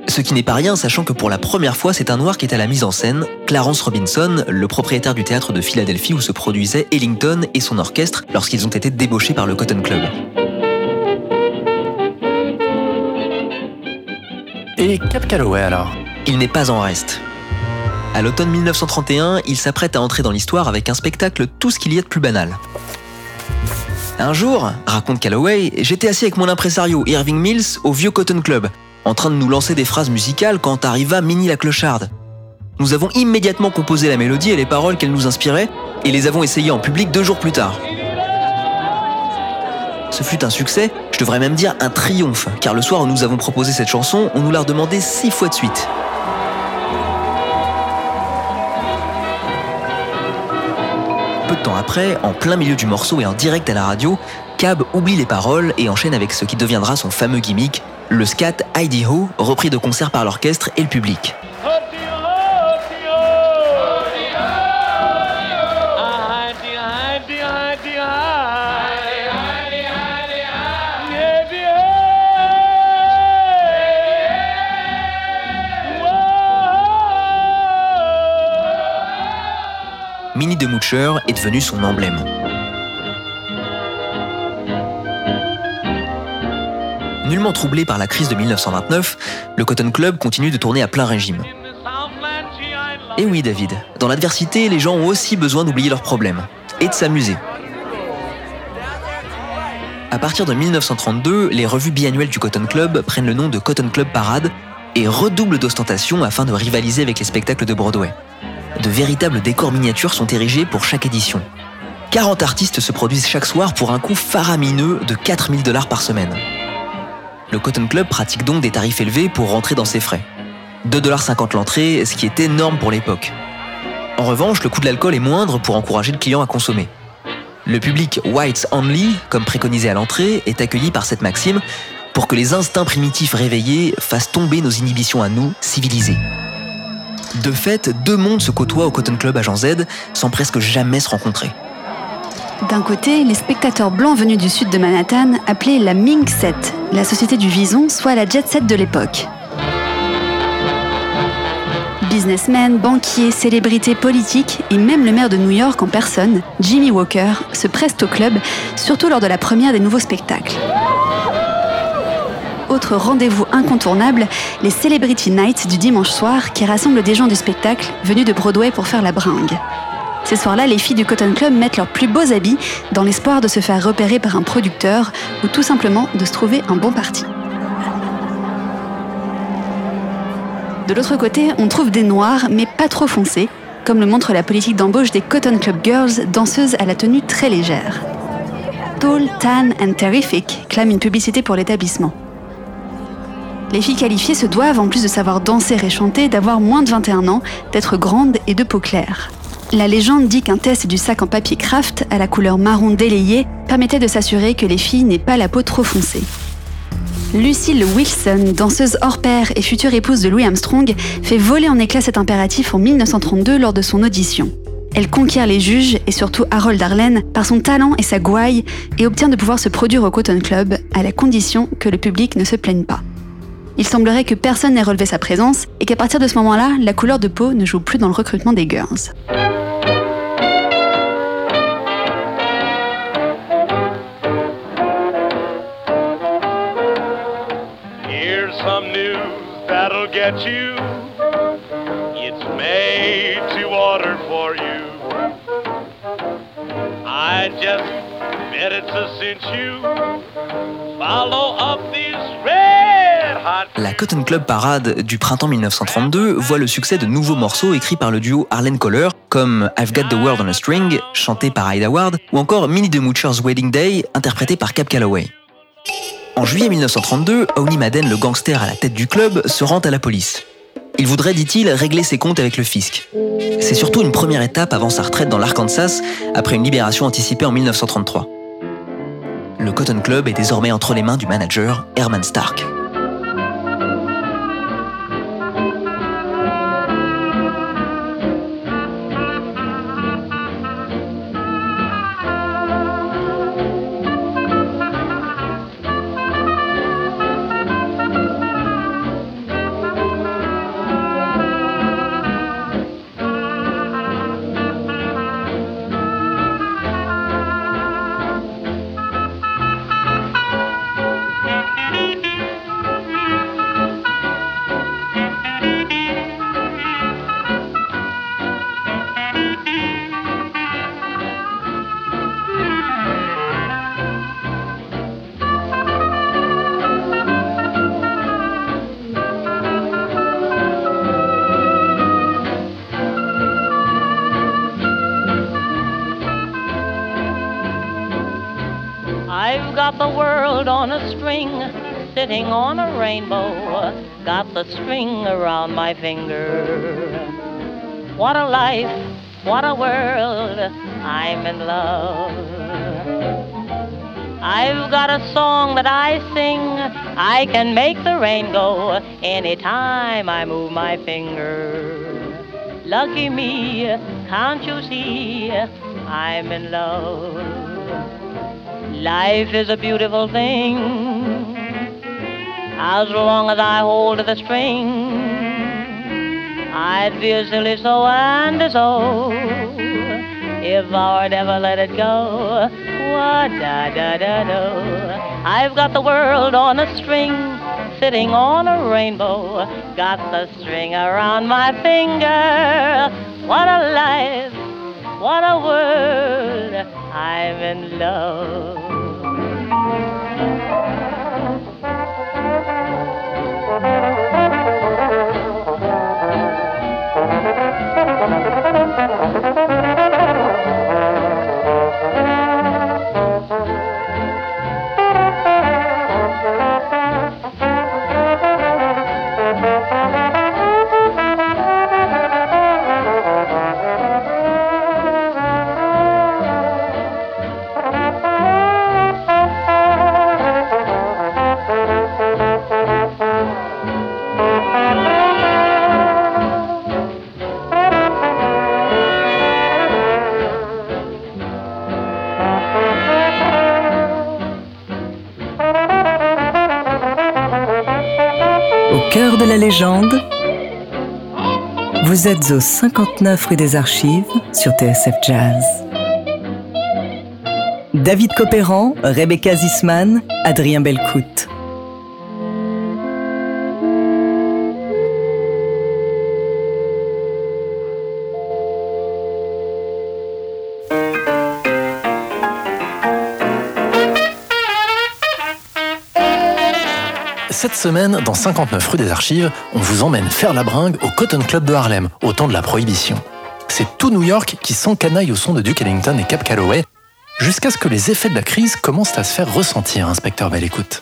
Ce qui n'est pas rien, sachant que pour la première fois, c'est un noir qui est à la mise en scène, Clarence Robinson, le propriétaire du théâtre de Philadelphie où se produisait Ellington et son orchestre lorsqu'ils ont été débauchés par le Cotton Club. Et Cap Calloway alors? Il n'est pas en reste. À l'automne 1931, il s'apprête à entrer dans l'histoire avec un spectacle tout ce qu'il y a de plus banal. Un jour, raconte Calloway, j'étais assis avec mon impresario Irving Mills au vieux Cotton Club, en train de nous lancer des phrases musicales quand arriva Minnie la clocharde. Nous avons immédiatement composé la mélodie et les paroles qu'elle nous inspirait et les avons essayées en public deux jours plus tard. Ce fut un succès, je devrais même dire un triomphe, car le soir où nous avons proposé cette chanson, on nous l'a redemandé six fois de suite. Après, en plein milieu du morceau et en direct à la radio, Cab oublie les paroles et enchaîne avec ce qui deviendra son fameux gimmick, le scat Heidi Ho, repris de concert par l'orchestre et le public. De Moocher est devenu son emblème. Nullement troublé par la crise de 1929, le Cotton Club continue de tourner à plein régime. Et oui David, dans l'adversité, les gens ont aussi besoin d'oublier leurs problèmes et de s'amuser. À partir de 1932, les revues biannuelles du Cotton Club prennent le nom de Cotton Club Parade et redoublent d'ostentation afin de rivaliser avec les spectacles de Broadway de véritables décors miniatures sont érigés pour chaque édition. 40 artistes se produisent chaque soir pour un coût faramineux de 4000 dollars par semaine. Le Cotton Club pratique donc des tarifs élevés pour rentrer dans ses frais. 2,50$ l'entrée, ce qui est énorme pour l'époque. En revanche, le coût de l'alcool est moindre pour encourager le client à consommer. Le public whites only, comme préconisé à l'entrée, est accueilli par cette maxime pour que les instincts primitifs réveillés fassent tomber nos inhibitions à nous, civilisés. De fait, deux mondes se côtoient au Cotton Club Agent Z sans presque jamais se rencontrer. D'un côté, les spectateurs blancs venus du sud de Manhattan appelaient la Mink Set, la société du vison, soit la jet set de l'époque. Businessmen, banquiers, célébrités politiques et même le maire de New York en personne, Jimmy Walker, se pressent au club, surtout lors de la première des nouveaux spectacles. Autre rendez-vous incontournable, les Celebrity Nights du dimanche soir qui rassemblent des gens du spectacle venus de Broadway pour faire la bringue. Ces soirs-là, les filles du Cotton Club mettent leurs plus beaux habits dans l'espoir de se faire repérer par un producteur ou tout simplement de se trouver un bon parti. De l'autre côté, on trouve des noirs, mais pas trop foncés, comme le montre la politique d'embauche des Cotton Club Girls, danseuses à la tenue très légère. Tall, tan and terrific clame une publicité pour l'établissement. Les filles qualifiées se doivent, en plus de savoir danser et chanter, d'avoir moins de 21 ans, d'être grandes et de peau claire. La légende dit qu'un test du sac en papier craft à la couleur marron délayé permettait de s'assurer que les filles n'aient pas la peau trop foncée. Lucille Wilson, danseuse hors pair et future épouse de Louis Armstrong, fait voler en éclats cet impératif en 1932 lors de son audition. Elle conquiert les juges et surtout Harold Arlen par son talent et sa gouaille et obtient de pouvoir se produire au Cotton Club à la condition que le public ne se plaigne pas. Il semblerait que personne n'ait relevé sa présence et qu'à partir de ce moment-là, la couleur de peau ne joue plus dans le recrutement des girls. get you. It's made to order for you. I just follow up. La Cotton Club Parade du printemps 1932 voit le succès de nouveaux morceaux écrits par le duo Arlen Coller, comme I've Got the World on a String, chanté par Ida Ward, ou encore Minnie the Moocher's Wedding Day, interprété par Cap Calloway. En juillet 1932, Oni Madden, le gangster à la tête du club, se rend à la police. Il voudrait, dit-il, régler ses comptes avec le fisc. C'est surtout une première étape avant sa retraite dans l'Arkansas, après une libération anticipée en 1933. Le Cotton Club est désormais entre les mains du manager Herman Stark. The string around my finger. What a life, what a world, I'm in love. I've got a song that I sing. I can make the rain go anytime I move my finger. Lucky me, can't you see? I'm in love. Life is a beautiful thing as long as I hold the string. I'd feel silly so and so if I would ever let it go. Wah, da da da do. I've got the world on a string, sitting on a rainbow. Got the string around my finger. What a life, what a world. I'm in love. Légende, Vous êtes au 59 rue des Archives sur TSF Jazz. David Copéran, Rebecca Zisman, Adrien Belcout. Cette semaine, dans 59 rue des Archives, on vous emmène faire la bringue au Cotton Club de Harlem, au temps de la Prohibition. C'est tout New York qui s'encanaille au son de Duke Ellington et Cap Calloway, jusqu'à ce que les effets de la crise commencent à se faire ressentir, inspecteur Belle Écoute.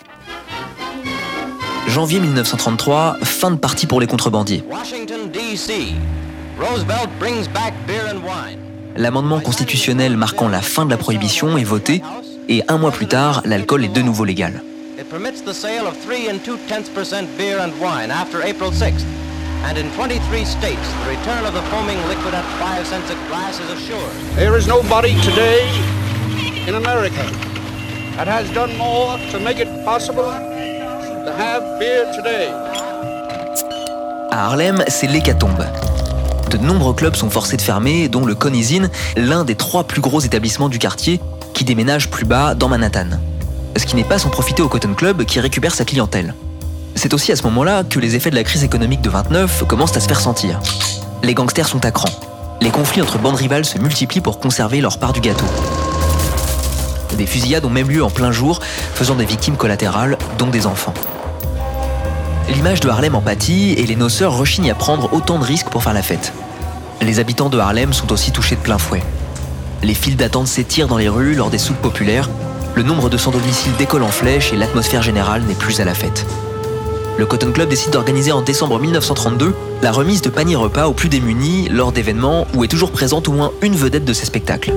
Janvier 1933, fin de partie pour les contrebandiers. Washington, D.C. Roosevelt brings back beer and wine. L'amendement constitutionnel marquant la fin de la prohibition est voté, et un mois plus tard, l'alcool est de nouveau légal. It permits the sale of 3 and 2 tenths percent beer and wine after April 6th. And in 23 states, the return of the foaming liquid at 5 cents a glass is assured. There is nobody today in America that has done more to make it possible to have beer today. À Harlem, c'est l'hécatombe. De nombreux clubs sont forcés de fermer, dont le Coney's Inn, l'un des trois plus gros établissements du quartier, qui déménage plus bas dans Manhattan. Ce qui n'est pas sans profiter au Cotton Club qui récupère sa clientèle. C'est aussi à ce moment-là que les effets de la crise économique de 29 commencent à se faire sentir. Les gangsters sont à cran. Les conflits entre bandes rivales se multiplient pour conserver leur part du gâteau. Des fusillades ont même lieu en plein jour, faisant des victimes collatérales, dont des enfants. L'image de Harlem en pâtit et les noceurs rechignent à prendre autant de risques pour faire la fête. Les habitants de Harlem sont aussi touchés de plein fouet. Les files d'attente s'étirent dans les rues lors des soupes populaires, le nombre de sans-domicile décolle en flèche et l'atmosphère générale n'est plus à la fête. Le Cotton Club décide d'organiser en décembre 1932 la remise de paniers repas aux plus démunis lors d'événements où est toujours présente au moins une vedette de ces spectacles.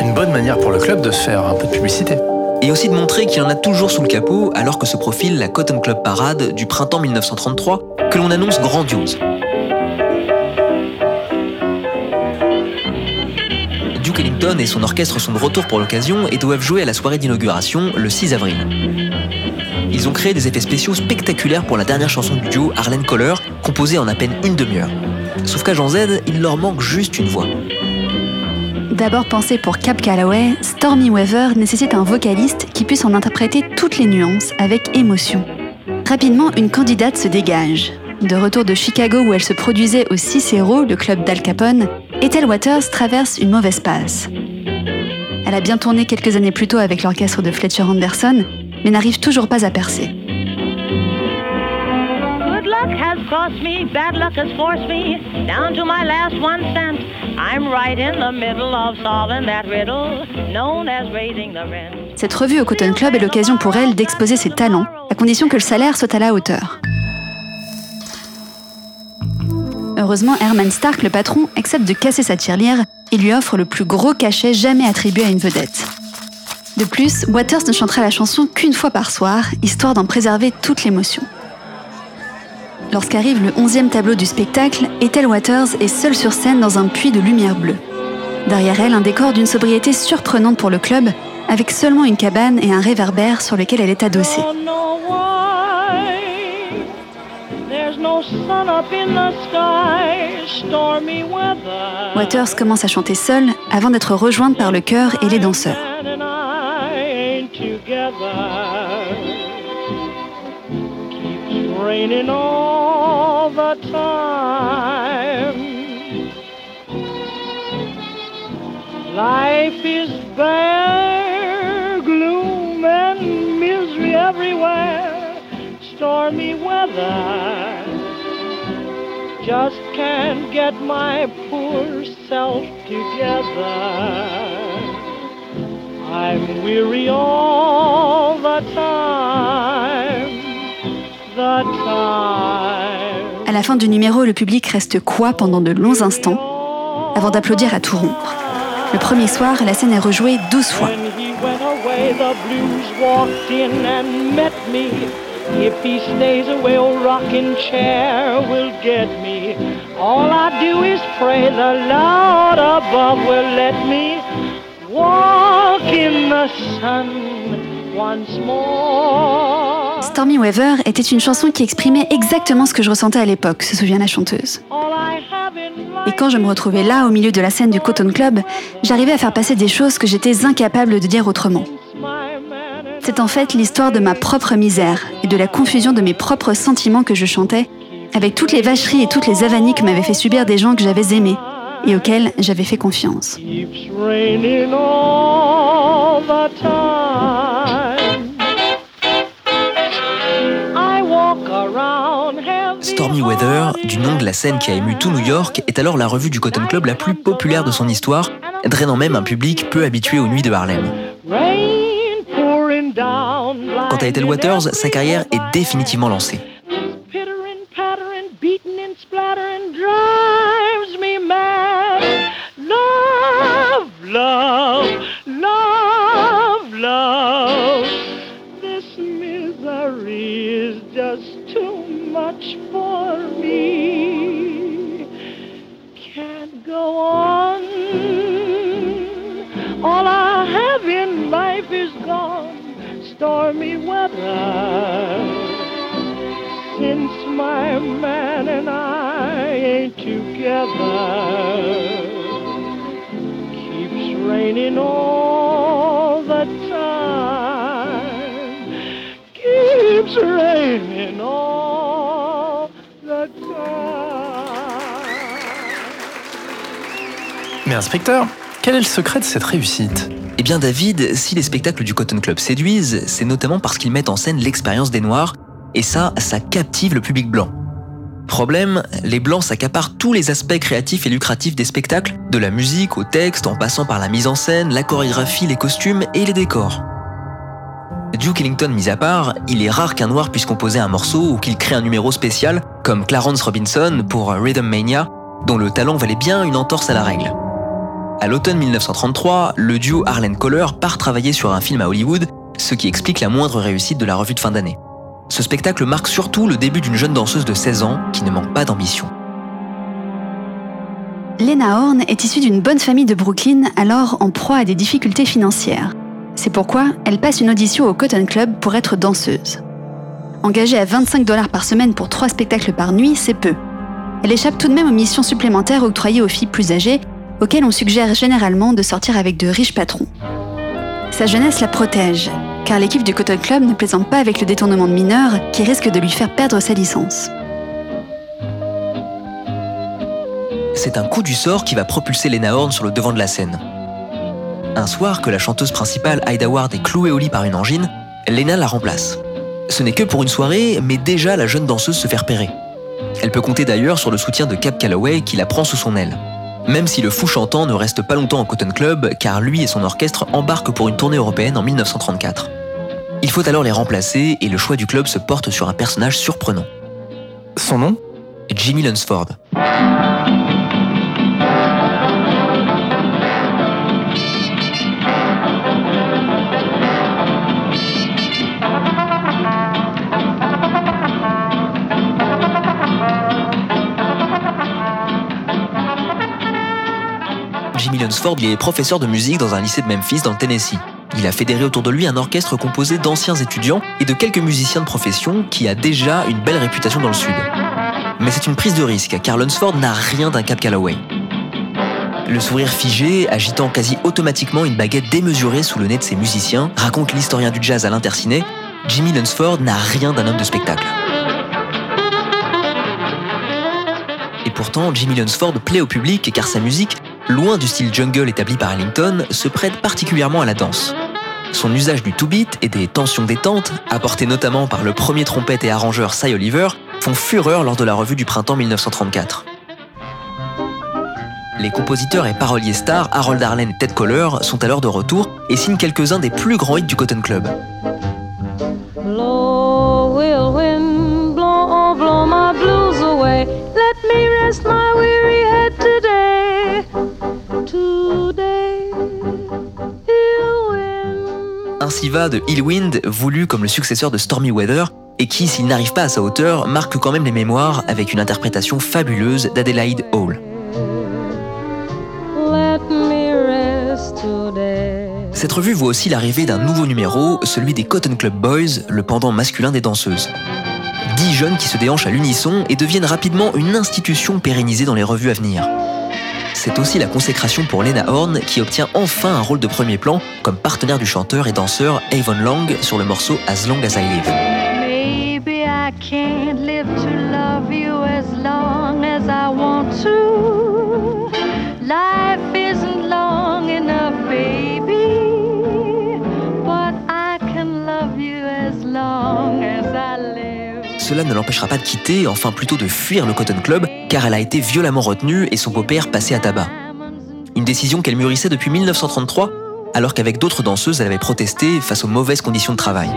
Une bonne manière pour le club de se faire un peu de publicité. Et aussi de montrer qu'il y en a toujours sous le capot alors que se profile la Cotton Club Parade du printemps 1933 que l'on annonce grandiose. Ellington et son orchestre sont de retour pour l'occasion et doivent jouer à la soirée d'inauguration le 6 avril. Ils ont créé des effets spéciaux spectaculaires pour la dernière chanson du duo Harlan Coller, composée en à peine une demi-heure. Sauf qu'à Jean Z, il leur manque juste une voix. D'abord pensé pour Cap Calloway, Stormy Weather nécessite un vocaliste qui puisse en interpréter toutes les nuances avec émotion. Rapidement, une candidate se dégage. De retour de Chicago où elle se produisait au Cicero, le club d'Al Capone, Ethel Waters traverse une mauvaise passe. Elle a bien tourné quelques années plus tôt avec l'orchestre de Fletcher Anderson, mais n'arrive toujours pas à percer. Good luck has crossed me, bad luck has forced me down to my last one cent. I'm right in the middle of solving that riddle known as raising the rent. Cette revue au Cotton Club est l'occasion pour elle d'exposer ses talents, à condition que le salaire soit à la hauteur. Heureusement, Herman Stark, le patron, accepte de casser sa tirelire et lui offre le plus gros cachet jamais attribué à une vedette. De plus, Waters ne chantera la chanson qu'une fois par soir, histoire d'en préserver toute l'émotion. Lorsqu'arrive le onzième tableau du spectacle, Ethel Waters est seule sur scène dans un puits de lumière bleue. Derrière elle, un décor d'une sobriété surprenante pour le club, avec seulement une cabane et un réverbère sur lequel elle est adossée. Waters commence à chanter seule avant d'être rejointe par le chœur et les danseurs. Life is bare, gloom and misery everywhere, stormy weather. Just can't get my poor self together. I'm weary all the time, the time. À la fin du numéro, le public reste quoi pendant de longs instants, avant d'applaudir à tout rompre. Le premier soir, la scène est rejouée 12 fois. When he went away, the blues walked in and met me. If he stays away, old rocking chair will get me. All I do is pray the Lord above will let me walk in the sun once more. Stormy Weather était une chanson qui exprimait exactement ce que je ressentais à l'époque, se souvient la chanteuse. Et quand je me retrouvais là, au milieu de la scène du Cotton Club, j'arrivais à faire passer des choses que j'étais incapable de dire autrement. C'est en fait l'histoire de ma propre misère et de la confusion de mes propres sentiments que je chantais, avec toutes les vacheries et toutes les avanies que m'avaient fait subir des gens que j'avais aimés et auxquels j'avais fait confiance. Stormy Weather, du nom de la scène qui a ému tout New York, est alors la revue du Cotton Club la plus populaire de son histoire, drainant même un public peu habitué aux nuits de Harlem. À Ethel Waters, sa carrière est définitivement lancée. Together. Keeps raining all the time. Keeps raining all the time. Mais inspecteur, quel est le secret de cette réussite? Eh bien David, si les spectacles du Cotton Club séduisent, c'est notamment parce qu'ils mettent en scène l'expérience des Noirs, et ça, ça captive le public blanc. Problème, les Blancs s'accaparent tous les aspects créatifs et lucratifs des spectacles, de la musique au texte, en passant par la mise en scène, la chorégraphie, les costumes et les décors. Duke Ellington mis à part, il est rare qu'un noir puisse composer un morceau ou qu'il crée un numéro spécial, comme Clarence Robinson pour Rhythm Mania, dont le talent valait bien une entorse à la règle. À l'automne 1933, le duo Harlan Coller part travailler sur un film à Hollywood, ce qui explique la moindre réussite de la revue de fin d'année. Ce spectacle marque surtout le début d'une jeune danseuse de 16 ans qui ne manque pas d'ambition. Lena Horne est issue d'une bonne famille de Brooklyn, alors en proie à des difficultés financières. C'est pourquoi elle passe une audition au Cotton Club pour être danseuse. Engagée à 25 dollars par semaine pour trois spectacles par nuit, c'est peu. Elle échappe tout de même aux missions supplémentaires octroyées aux filles plus âgées auquel on suggère généralement de sortir avec de riches patrons. Sa jeunesse la protège, car l'équipe du Cotton Club ne plaisante pas avec le détournement de mineurs qui risque de lui faire perdre sa licence. C'est un coup du sort qui va propulser Lena Horne sur le devant de la scène. Un soir que la chanteuse principale Ida Ward est clouée au lit par une angine, Lena la remplace. Ce n'est que pour une soirée, mais déjà la jeune danseuse se fait repérer. Elle peut compter d'ailleurs sur le soutien de Cap Calloway qui la prend sous son aile même si le fou chantant ne reste pas longtemps au Cotton Club, car lui et son orchestre embarquent pour une tournée européenne en 1934. Il faut alors les remplacer et le choix du club se porte sur un personnage surprenant. Son nom? Jimmy Lunsford. Lunsford est professeur de musique dans un lycée de Memphis dans le Tennessee. Il a fédéré autour de lui un orchestre composé d'anciens étudiants et de quelques musiciens de profession qui a déjà une belle réputation dans le Sud. Mais c'est une prise de risque car Lunsford n'a rien d'un Cap Calloway. Le sourire figé, agitant quasi automatiquement une baguette démesurée sous le nez de ses musiciens, raconte l'historien du jazz à l'Interciné, Jimmy Lunsford n'a rien d'un homme de spectacle. Et pourtant, Jimmy Lunsford plaît au public car sa musique loin du style jungle établi par Ellington, se prête particulièrement à la danse. Son usage du two-beat et des tensions détentes, apportées notamment par le premier trompette et arrangeur Cy Oliver, font fureur lors de la revue du printemps 1934. Les compositeurs et paroliers stars Harold Arlen et Ted Koller sont alors de retour et signent quelques-uns des plus grands hits du Cotton Club. Va de Hillwind, voulu comme le successeur de Stormy Weather, et qui, s'il n'arrive pas à sa hauteur, marque quand même les mémoires avec une interprétation fabuleuse d'Adelaide Hall. Cette revue voit aussi l'arrivée d'un nouveau numéro, celui des Cotton Club Boys, le pendant masculin des danseuses. Dix jeunes qui se déhanchent à l'unisson et deviennent rapidement une institution pérennisée dans les revues à venir. C'est aussi la consécration pour Lena Horne qui obtient enfin un rôle de premier plan comme partenaire du chanteur et danseur Avon Long sur le morceau As Long As I Live. Maybe I can't live to love you as long as I want to. Life isn't long enough, baby. But I can love you as long as I live. Cela ne l'empêchera pas de quitter, enfin plutôt de fuir le Cotton Club, car elle a été violemment retenue et son beau-père passé à tabac. Une décision qu'elle mûrissait depuis 1933, alors qu'avec d'autres danseuses, elle avait protesté face aux mauvaises conditions de travail.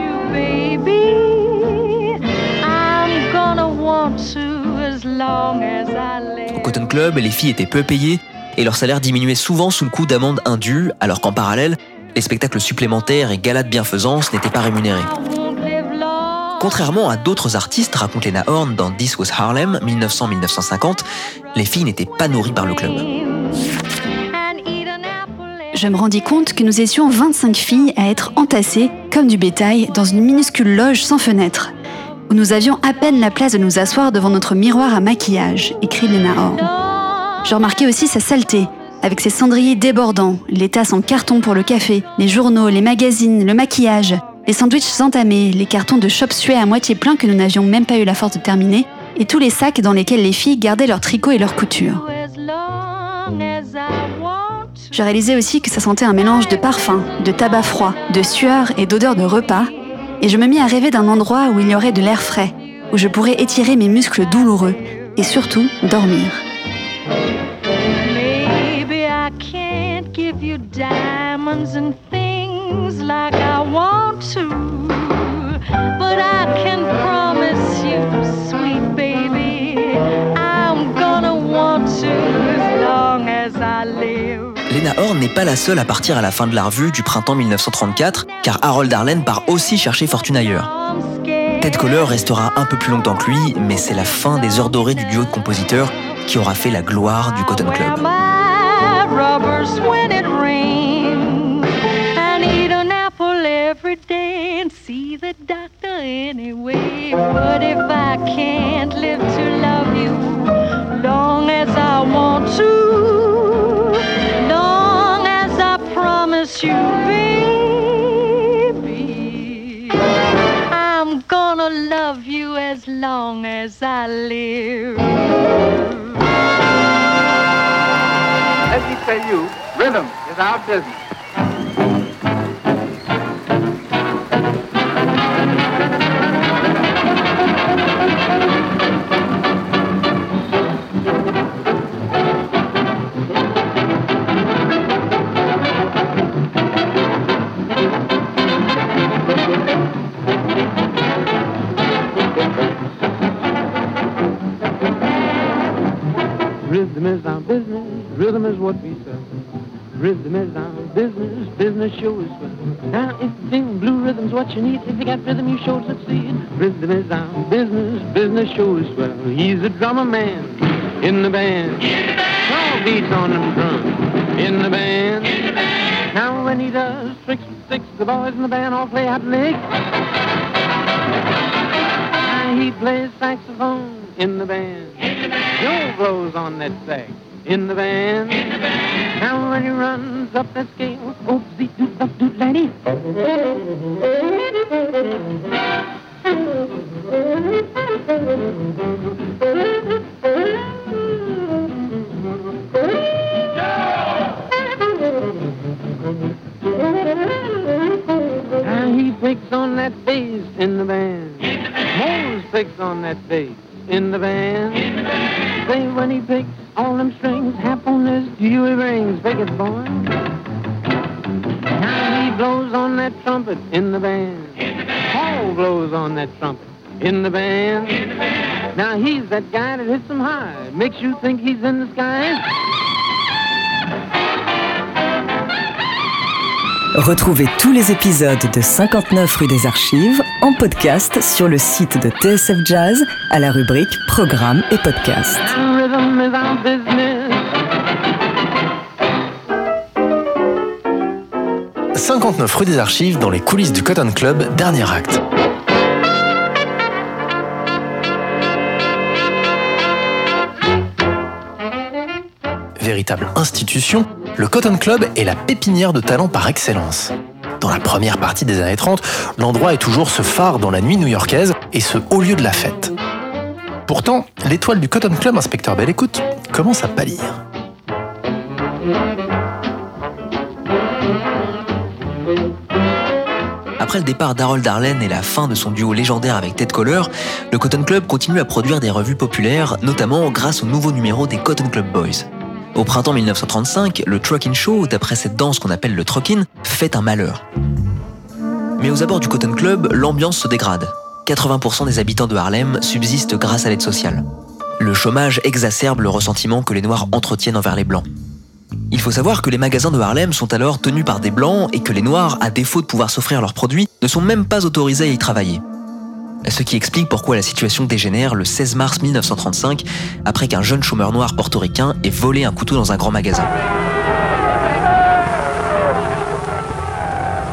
Au Cotton Club, les filles étaient peu payées et leur salaire diminuait souvent sous le coup d'amendes indues, alors qu'en parallèle, les spectacles supplémentaires et galas de bienfaisance n'étaient pas rémunérés. Contrairement à d'autres artistes, raconte Lena Horne dans This Was Harlem 1900-1950, les filles n'étaient pas nourries par le club. Je me rendis compte que nous étions 25 filles à être entassées, comme du bétail, dans une minuscule loge sans fenêtre, où nous avions à peine la place de nous asseoir devant notre miroir à maquillage, écrit Lena Horne. Je remarquais aussi sa saleté, avec ses cendriers débordants, les tasses en carton pour le café, les journaux, les magazines, le maquillage, les sandwichs entamés, les cartons de chop suey à moitié pleins que nous n'avions même pas eu la force de terminer, et tous les sacs dans lesquels les filles gardaient leurs tricots et leurs coutures. Je réalisais aussi que ça sentait un mélange de parfums, de tabac froid, de sueur et d'odeur de repas, et je me mis à rêver d'un endroit où il y aurait de l'air frais, où je pourrais étirer mes muscles douloureux, et surtout dormir. Want to. But I can promise you, sweet baby, I'm gonna want to as long as I live. Lena Horne n'est pas la seule à partir à la fin de la revue du printemps 1934, car Harold Arlen part aussi chercher fortune ailleurs. Ted Koller restera un peu plus longtemps que lui, mais c'est la fin des heures dorées du duo de compositeurs qui aura fait la gloire du Cotton Club. Every day and see the doctor anyway. But if I can't live to love you long as I want to, long as I promise you, baby, I'm gonna love you as long as I live. Let me tell you, rhythm is our business. Rhythm is our business, rhythm is what we sell. Rhythm is our business, business swell. Now if you feel blue rhythm's what you need, if you got rhythm you sure succeed. Rhythm is our business, business sure is swell. He's a drummer man in the band. In the band. All beats on them drums in the band. Now when he does tricks with sticks, the boys in the band all play out licks. Now he plays saxophone in the band. Joe blows on that sax in the band. Now when he runs up that scale, oopsie doot up doot lady. Now he picks on that bass in the band. Mose picks on that bass in the band. Say when he picks all them strings, half on his Dewey rings. It, boy. Now he blows on that trumpet in the band. Paul blows on that trumpet in the band. Now he's that guy that hits them high, makes you think he's in the sky. Retrouvez tous les épisodes de 59 rue des Archives en podcast sur le site de TSF Jazz à la rubrique Programmes et podcasts. Rhythm is our business. 59 rue des Archives dans les coulisses du Cotton Club, dernier acte. Véritable institution, le Cotton Club est la pépinière de talent par excellence. Dans la première partie des années 30, l'endroit est toujours ce phare dans la nuit new-yorkaise et ce haut lieu de la fête. Pourtant, l'étoile du Cotton Club, inspecteur Belle Écoute, commence à pâlir. Après le départ d'Harold Arlen et la fin de son duo légendaire avec Ted Koller, le Cotton Club continue à produire des revues populaires, notamment grâce au nouveau numéro des Cotton Club Boys. Au printemps 1935, le Truckin' Show, d'après cette danse qu'on appelle le Truckin, fait un malheur. Mais aux abords du Cotton Club, l'ambiance se dégrade. 80% des habitants de Harlem subsistent grâce à l'aide sociale. Le chômage exacerbe le ressentiment que les Noirs entretiennent envers les Blancs. Il faut savoir que les magasins de Harlem sont alors tenus par des Blancs et que les Noirs, à défaut de pouvoir s'offrir leurs produits, ne sont même pas autorisés à y travailler. Ce qui explique pourquoi la situation dégénère le 16 mars 1935, après qu'un jeune chômeur noir portoricain ait volé un couteau dans un grand magasin.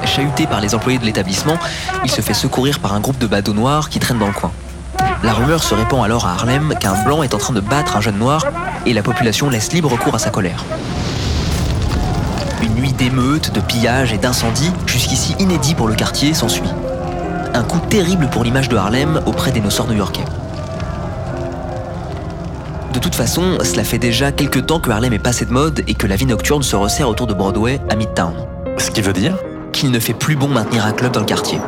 Chahuté par les employés de l'établissement, il se fait secourir par un groupe de badauds noirs qui traînent dans le coin. La rumeur se répand alors à Harlem qu'un blanc est en train de battre un jeune noir et la population laisse libre cours à sa colère. Une nuit d'émeutes, de pillages et d'incendies, jusqu'ici inédit pour le quartier, s'ensuit. Un coup terrible pour l'image de Harlem auprès des noceurs new-yorkais. De toute façon, cela fait déjà quelques temps que Harlem est passé de mode et que la vie nocturne se resserre autour de Broadway à Midtown. Ce qui veut dire Qu'il ne fait plus bon maintenir un club dans le quartier.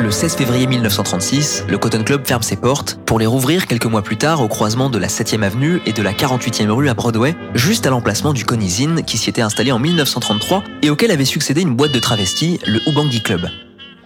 Le 16 février 1936, le Cotton Club ferme ses portes pour les rouvrir quelques mois plus tard au croisement de la 7e avenue et de la 48e rue à Broadway, juste à l'emplacement du Inn qui s'y était installé en 1933 et auquel avait succédé une boîte de travestis, le Ubangi Club.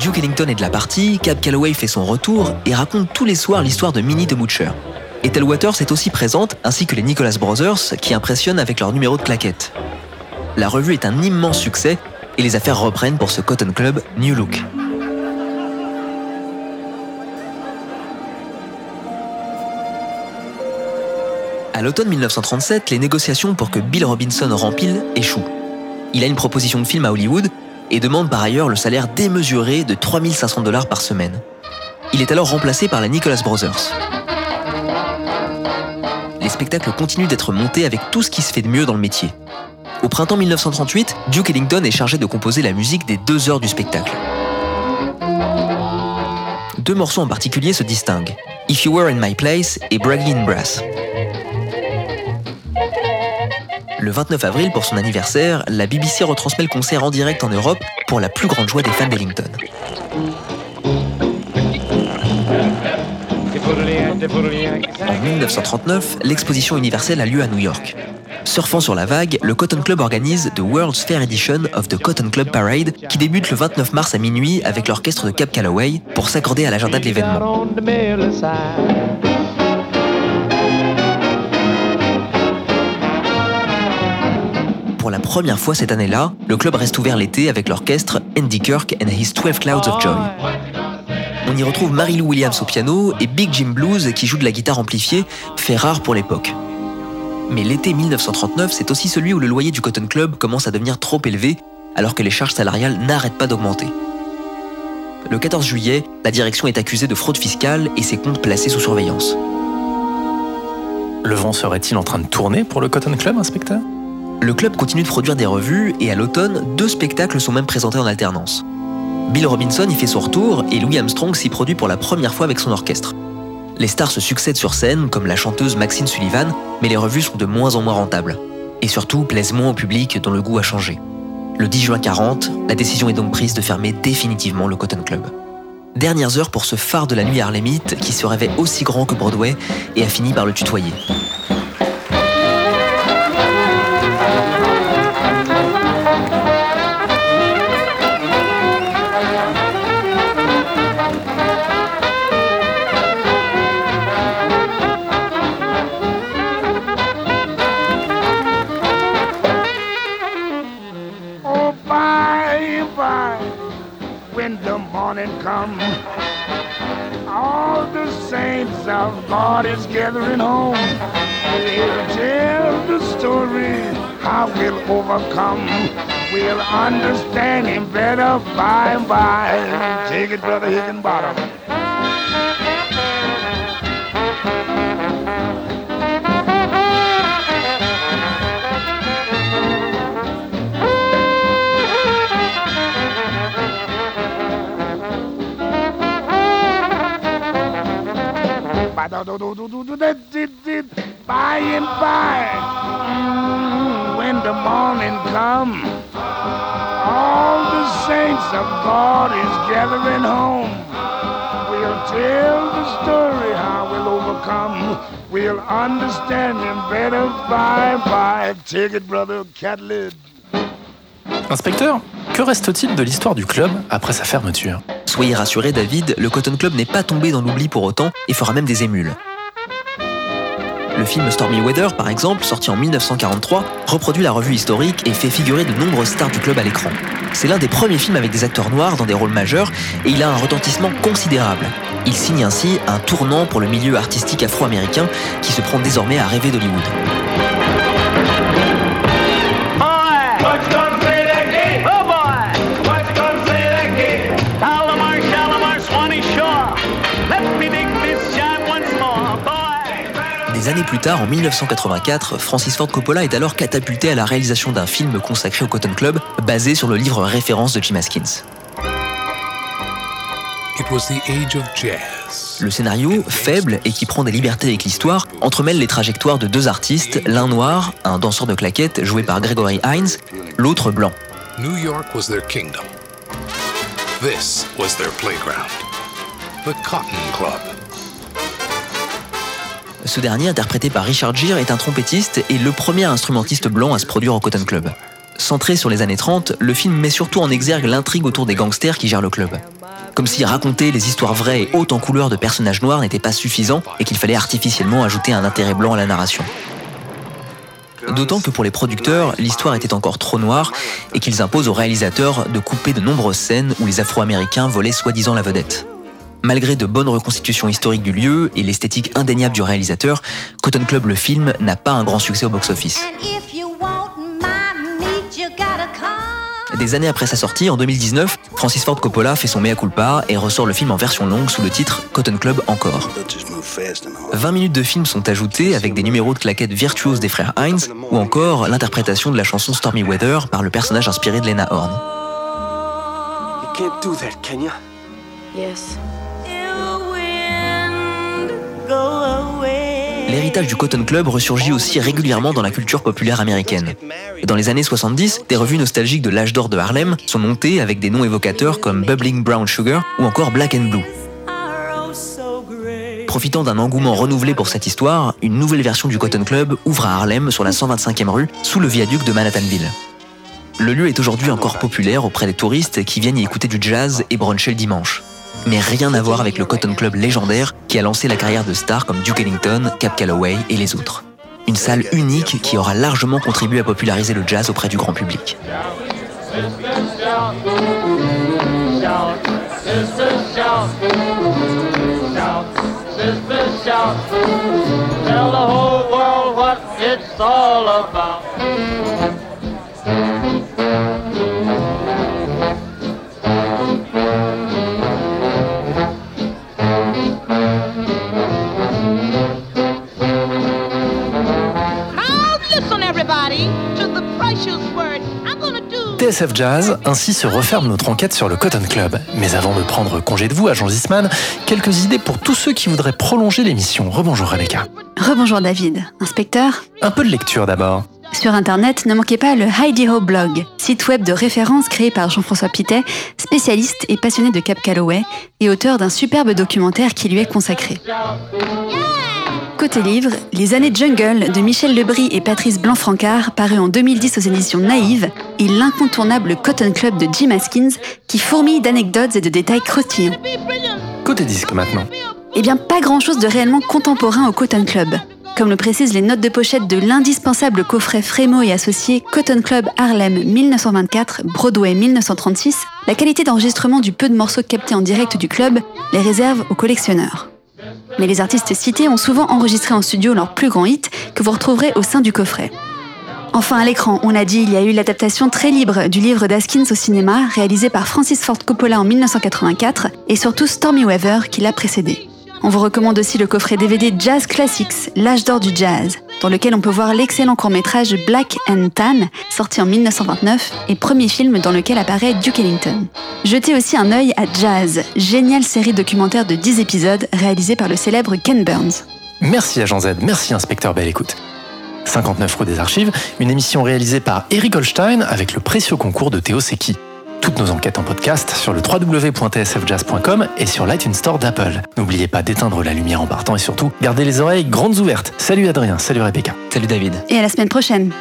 Duke Ellington est de la partie, Cab Calloway fait son retour et raconte tous les soirs l'histoire de Minnie de Moocher. Ethel Waters est aussi présente, ainsi que les Nicholas Brothers, qui impressionnent avec leur numéro de claquette. La revue est un immense succès et les affaires reprennent pour ce Cotton Club New Look. À l'automne 1937, les négociations pour que Bill Robinson rempile échouent. Il a une proposition de film à Hollywood et demande par ailleurs le salaire démesuré de 3500 dollars par semaine. Il est alors remplacé par la Nicholas Brothers. Les spectacles continuent d'être montés avec tout ce qui se fait de mieux dans le métier. Au printemps 1938, Duke Ellington est chargé de composer la musique des deux heures du spectacle. Deux morceaux en particulier se distinguent, If You Were in My Place et Bragging in Brass. Le 29 avril, pour son anniversaire, la BBC retransmet le concert en direct en Europe pour la plus grande joie des fans d'Ellington. En 1939, l'exposition universelle a lieu à New York. Surfant sur la vague, le Cotton Club organise The World's Fair Edition of the Cotton Club Parade qui débute le 29 mars à minuit avec l'orchestre de Cap Calloway pour s'accorder à l'agenda de l'événement. Pour la première fois cette année-là, le club reste ouvert l'été avec l'orchestre Andy Kirk and His 12 Clouds of Joy. On y retrouve Mary Lou Williams au piano et Big Jim Blues qui joue de la guitare amplifiée, fait rare pour l'époque. Mais l'été 1939, c'est aussi celui où le loyer du Cotton Club commence à devenir trop élevé, alors que les charges salariales n'arrêtent pas d'augmenter. Le 14 juillet, la direction est accusée de fraude fiscale et ses comptes placés sous surveillance. Le vent serait-il en train de tourner pour le Cotton Club, inspecteur? Le club continue de produire des revues et à l'automne, deux spectacles sont même présentés en alternance. Bill Robinson y fait son retour et Louis Armstrong s'y produit pour la première fois avec son orchestre. Les stars se succèdent sur scène, comme la chanteuse Maxine Sullivan, mais les revues sont de moins en moins rentables. Et surtout, plaisent moins au public dont le goût a changé. Le 10 juin 40, la décision est donc prise de fermer définitivement le Cotton Club. Dernières heures pour ce phare de la nuit harlemite qui se rêvait aussi grand que Broadway et a fini par le tutoyer. Morning comes. All the saints of God is gathering home. We'll tell the story how we'll overcome. We'll understand him better by and by. Take it, Brother Higginbottom. By and by, when the morning comes, all the saints of God is gathering home. We'll tell the story how we'll overcome. We'll understand him better by by. Take it, brother Catlett. Inspecteur, que reste-t-il de l'histoire du club après sa fermeture? Soyez rassuré, David, le Cotton Club n'est pas tombé dans l'oubli pour autant et fera même des émules. Le film Stormy Weather, par exemple, sorti en 1943, reproduit la revue historique et fait figurer de nombreuses stars du club à l'écran. C'est l'un des premiers films avec des acteurs noirs dans des rôles majeurs et il a un retentissement considérable. Il signe ainsi un tournant pour le milieu artistique afro-américain qui se prend désormais à rêver d'Hollywood. Des années plus tard, en 1984, Francis Ford Coppola est alors catapulté à la réalisation d'un film consacré au Cotton Club, basé sur le livre référence de Jim Haskins. It was the age of jazz. Le scénario, faible et qui prend des libertés avec l'histoire, entremêle les trajectoires de deux artistes, l'un noir, un danseur de claquettes joué par Gregory Hines, l'autre blanc. New York was their kingdom. This was their playground. The Cotton Club. Ce dernier, interprété par Richard Gere, est un trompettiste et le premier instrumentiste blanc à se produire au Cotton Club. Centré sur les années 30, le film met surtout en exergue l'intrigue autour des gangsters qui gèrent le club. Comme si raconter les histoires vraies et hautes en couleurs de personnages noirs n'était pas suffisant et qu'il fallait artificiellement ajouter un intérêt blanc à la narration. D'autant que pour les producteurs, l'histoire était encore trop noire et qu'ils imposent aux réalisateurs de couper de nombreuses scènes où les Afro-Américains volaient soi-disant la vedette. Malgré de bonnes reconstitutions historiques du lieu et l'esthétique indéniable du réalisateur, Cotton Club le film n'a pas un grand succès au box-office. Des années après sa sortie, en 2019, Francis Ford Coppola fait son mea culpa et ressort le film en version longue sous le titre Cotton Club encore. 20 minutes de film sont ajoutées avec des numéros de claquettes virtuoses des frères Hines ou encore l'interprétation de la chanson Stormy Weather par le personnage inspiré de Lena Horne. You can't do that, can you? Yes. L'héritage du Cotton Club ressurgit aussi régulièrement dans la culture populaire américaine. Dans les années 70, des revues nostalgiques de l'âge d'or de Harlem sont montées avec des noms évocateurs comme Bubbling Brown Sugar ou encore Black and Blue. Profitant d'un engouement renouvelé pour cette histoire, une nouvelle version du Cotton Club ouvre à Harlem sur la 125e rue, sous le viaduc de Manhattanville. Le lieu est aujourd'hui encore populaire auprès des touristes qui viennent y écouter du jazz et bruncher le dimanche. Mais rien à voir avec le Cotton Club légendaire qui a lancé la carrière de stars comme Duke Ellington, Cap Calloway et les autres. Une salle unique qui aura largement contribué à populariser le jazz auprès du grand public. TSF Jazz, ainsi se referme notre enquête sur le Cotton Club. Mais avant de prendre congé de vous, agent Zisman, quelques idées pour tous ceux qui voudraient prolonger l'émission. Rebonjour Rebecca. Rebonjour David. Inspecteur Un peu de lecture d'abord. Sur Internet, ne manquez pas le Heidi Ho Blog, site web de référence créé par Jean-François Pitet, spécialiste et passionné de Cap Calloway et auteur d'un superbe documentaire qui lui est consacré. Côté livre, Les années jungle de Michel Lebris et Patrice Blanc-Francard, paru en 2010 aux éditions Naïve, et l'incontournable Cotton Club de Jim Haskins, qui fourmille d'anecdotes et de détails croustillants. Côté disque maintenant. Eh bien, pas grand-chose de réellement contemporain au Cotton Club. Comme le précisent les notes de pochette de l'indispensable coffret Frémo et associé Cotton Club Harlem 1924, Broadway 1936, la qualité d'enregistrement du peu de morceaux captés en direct du club les réserve aux collectionneurs. Mais les artistes cités ont souvent enregistré en studio leurs plus grands hits que vous retrouverez au sein du coffret. Enfin, à l'écran, on l'a dit, il y a eu l'adaptation très libre du livre d'Askins au cinéma, réalisé par Francis Ford Coppola en 1984, et surtout Stormy Weather qui l'a précédé. On vous recommande aussi le coffret DVD Jazz Classics, l'âge d'or du jazz, dans lequel on peut voir l'excellent court-métrage Black and Tan, sorti en 1929, et premier film dans lequel apparaît Duke Ellington. Jetez aussi un œil à Jazz, géniale série documentaire de 10 épisodes réalisée par le célèbre Ken Burns. Merci Agent Z, merci Inspecteur Belle Écoute. 59 rue des Archives, une émission réalisée par Eric Holstein avec le précieux concours de Théo Seki. Toutes nos enquêtes en podcast sur le www.tsfjazz.com et sur l'iTunes Store d'Apple. N'oubliez pas d'éteindre la lumière en partant et surtout, gardez les oreilles grandes ouvertes. Salut Adrien, salut Rebecca. Salut David. Et à la semaine prochaine.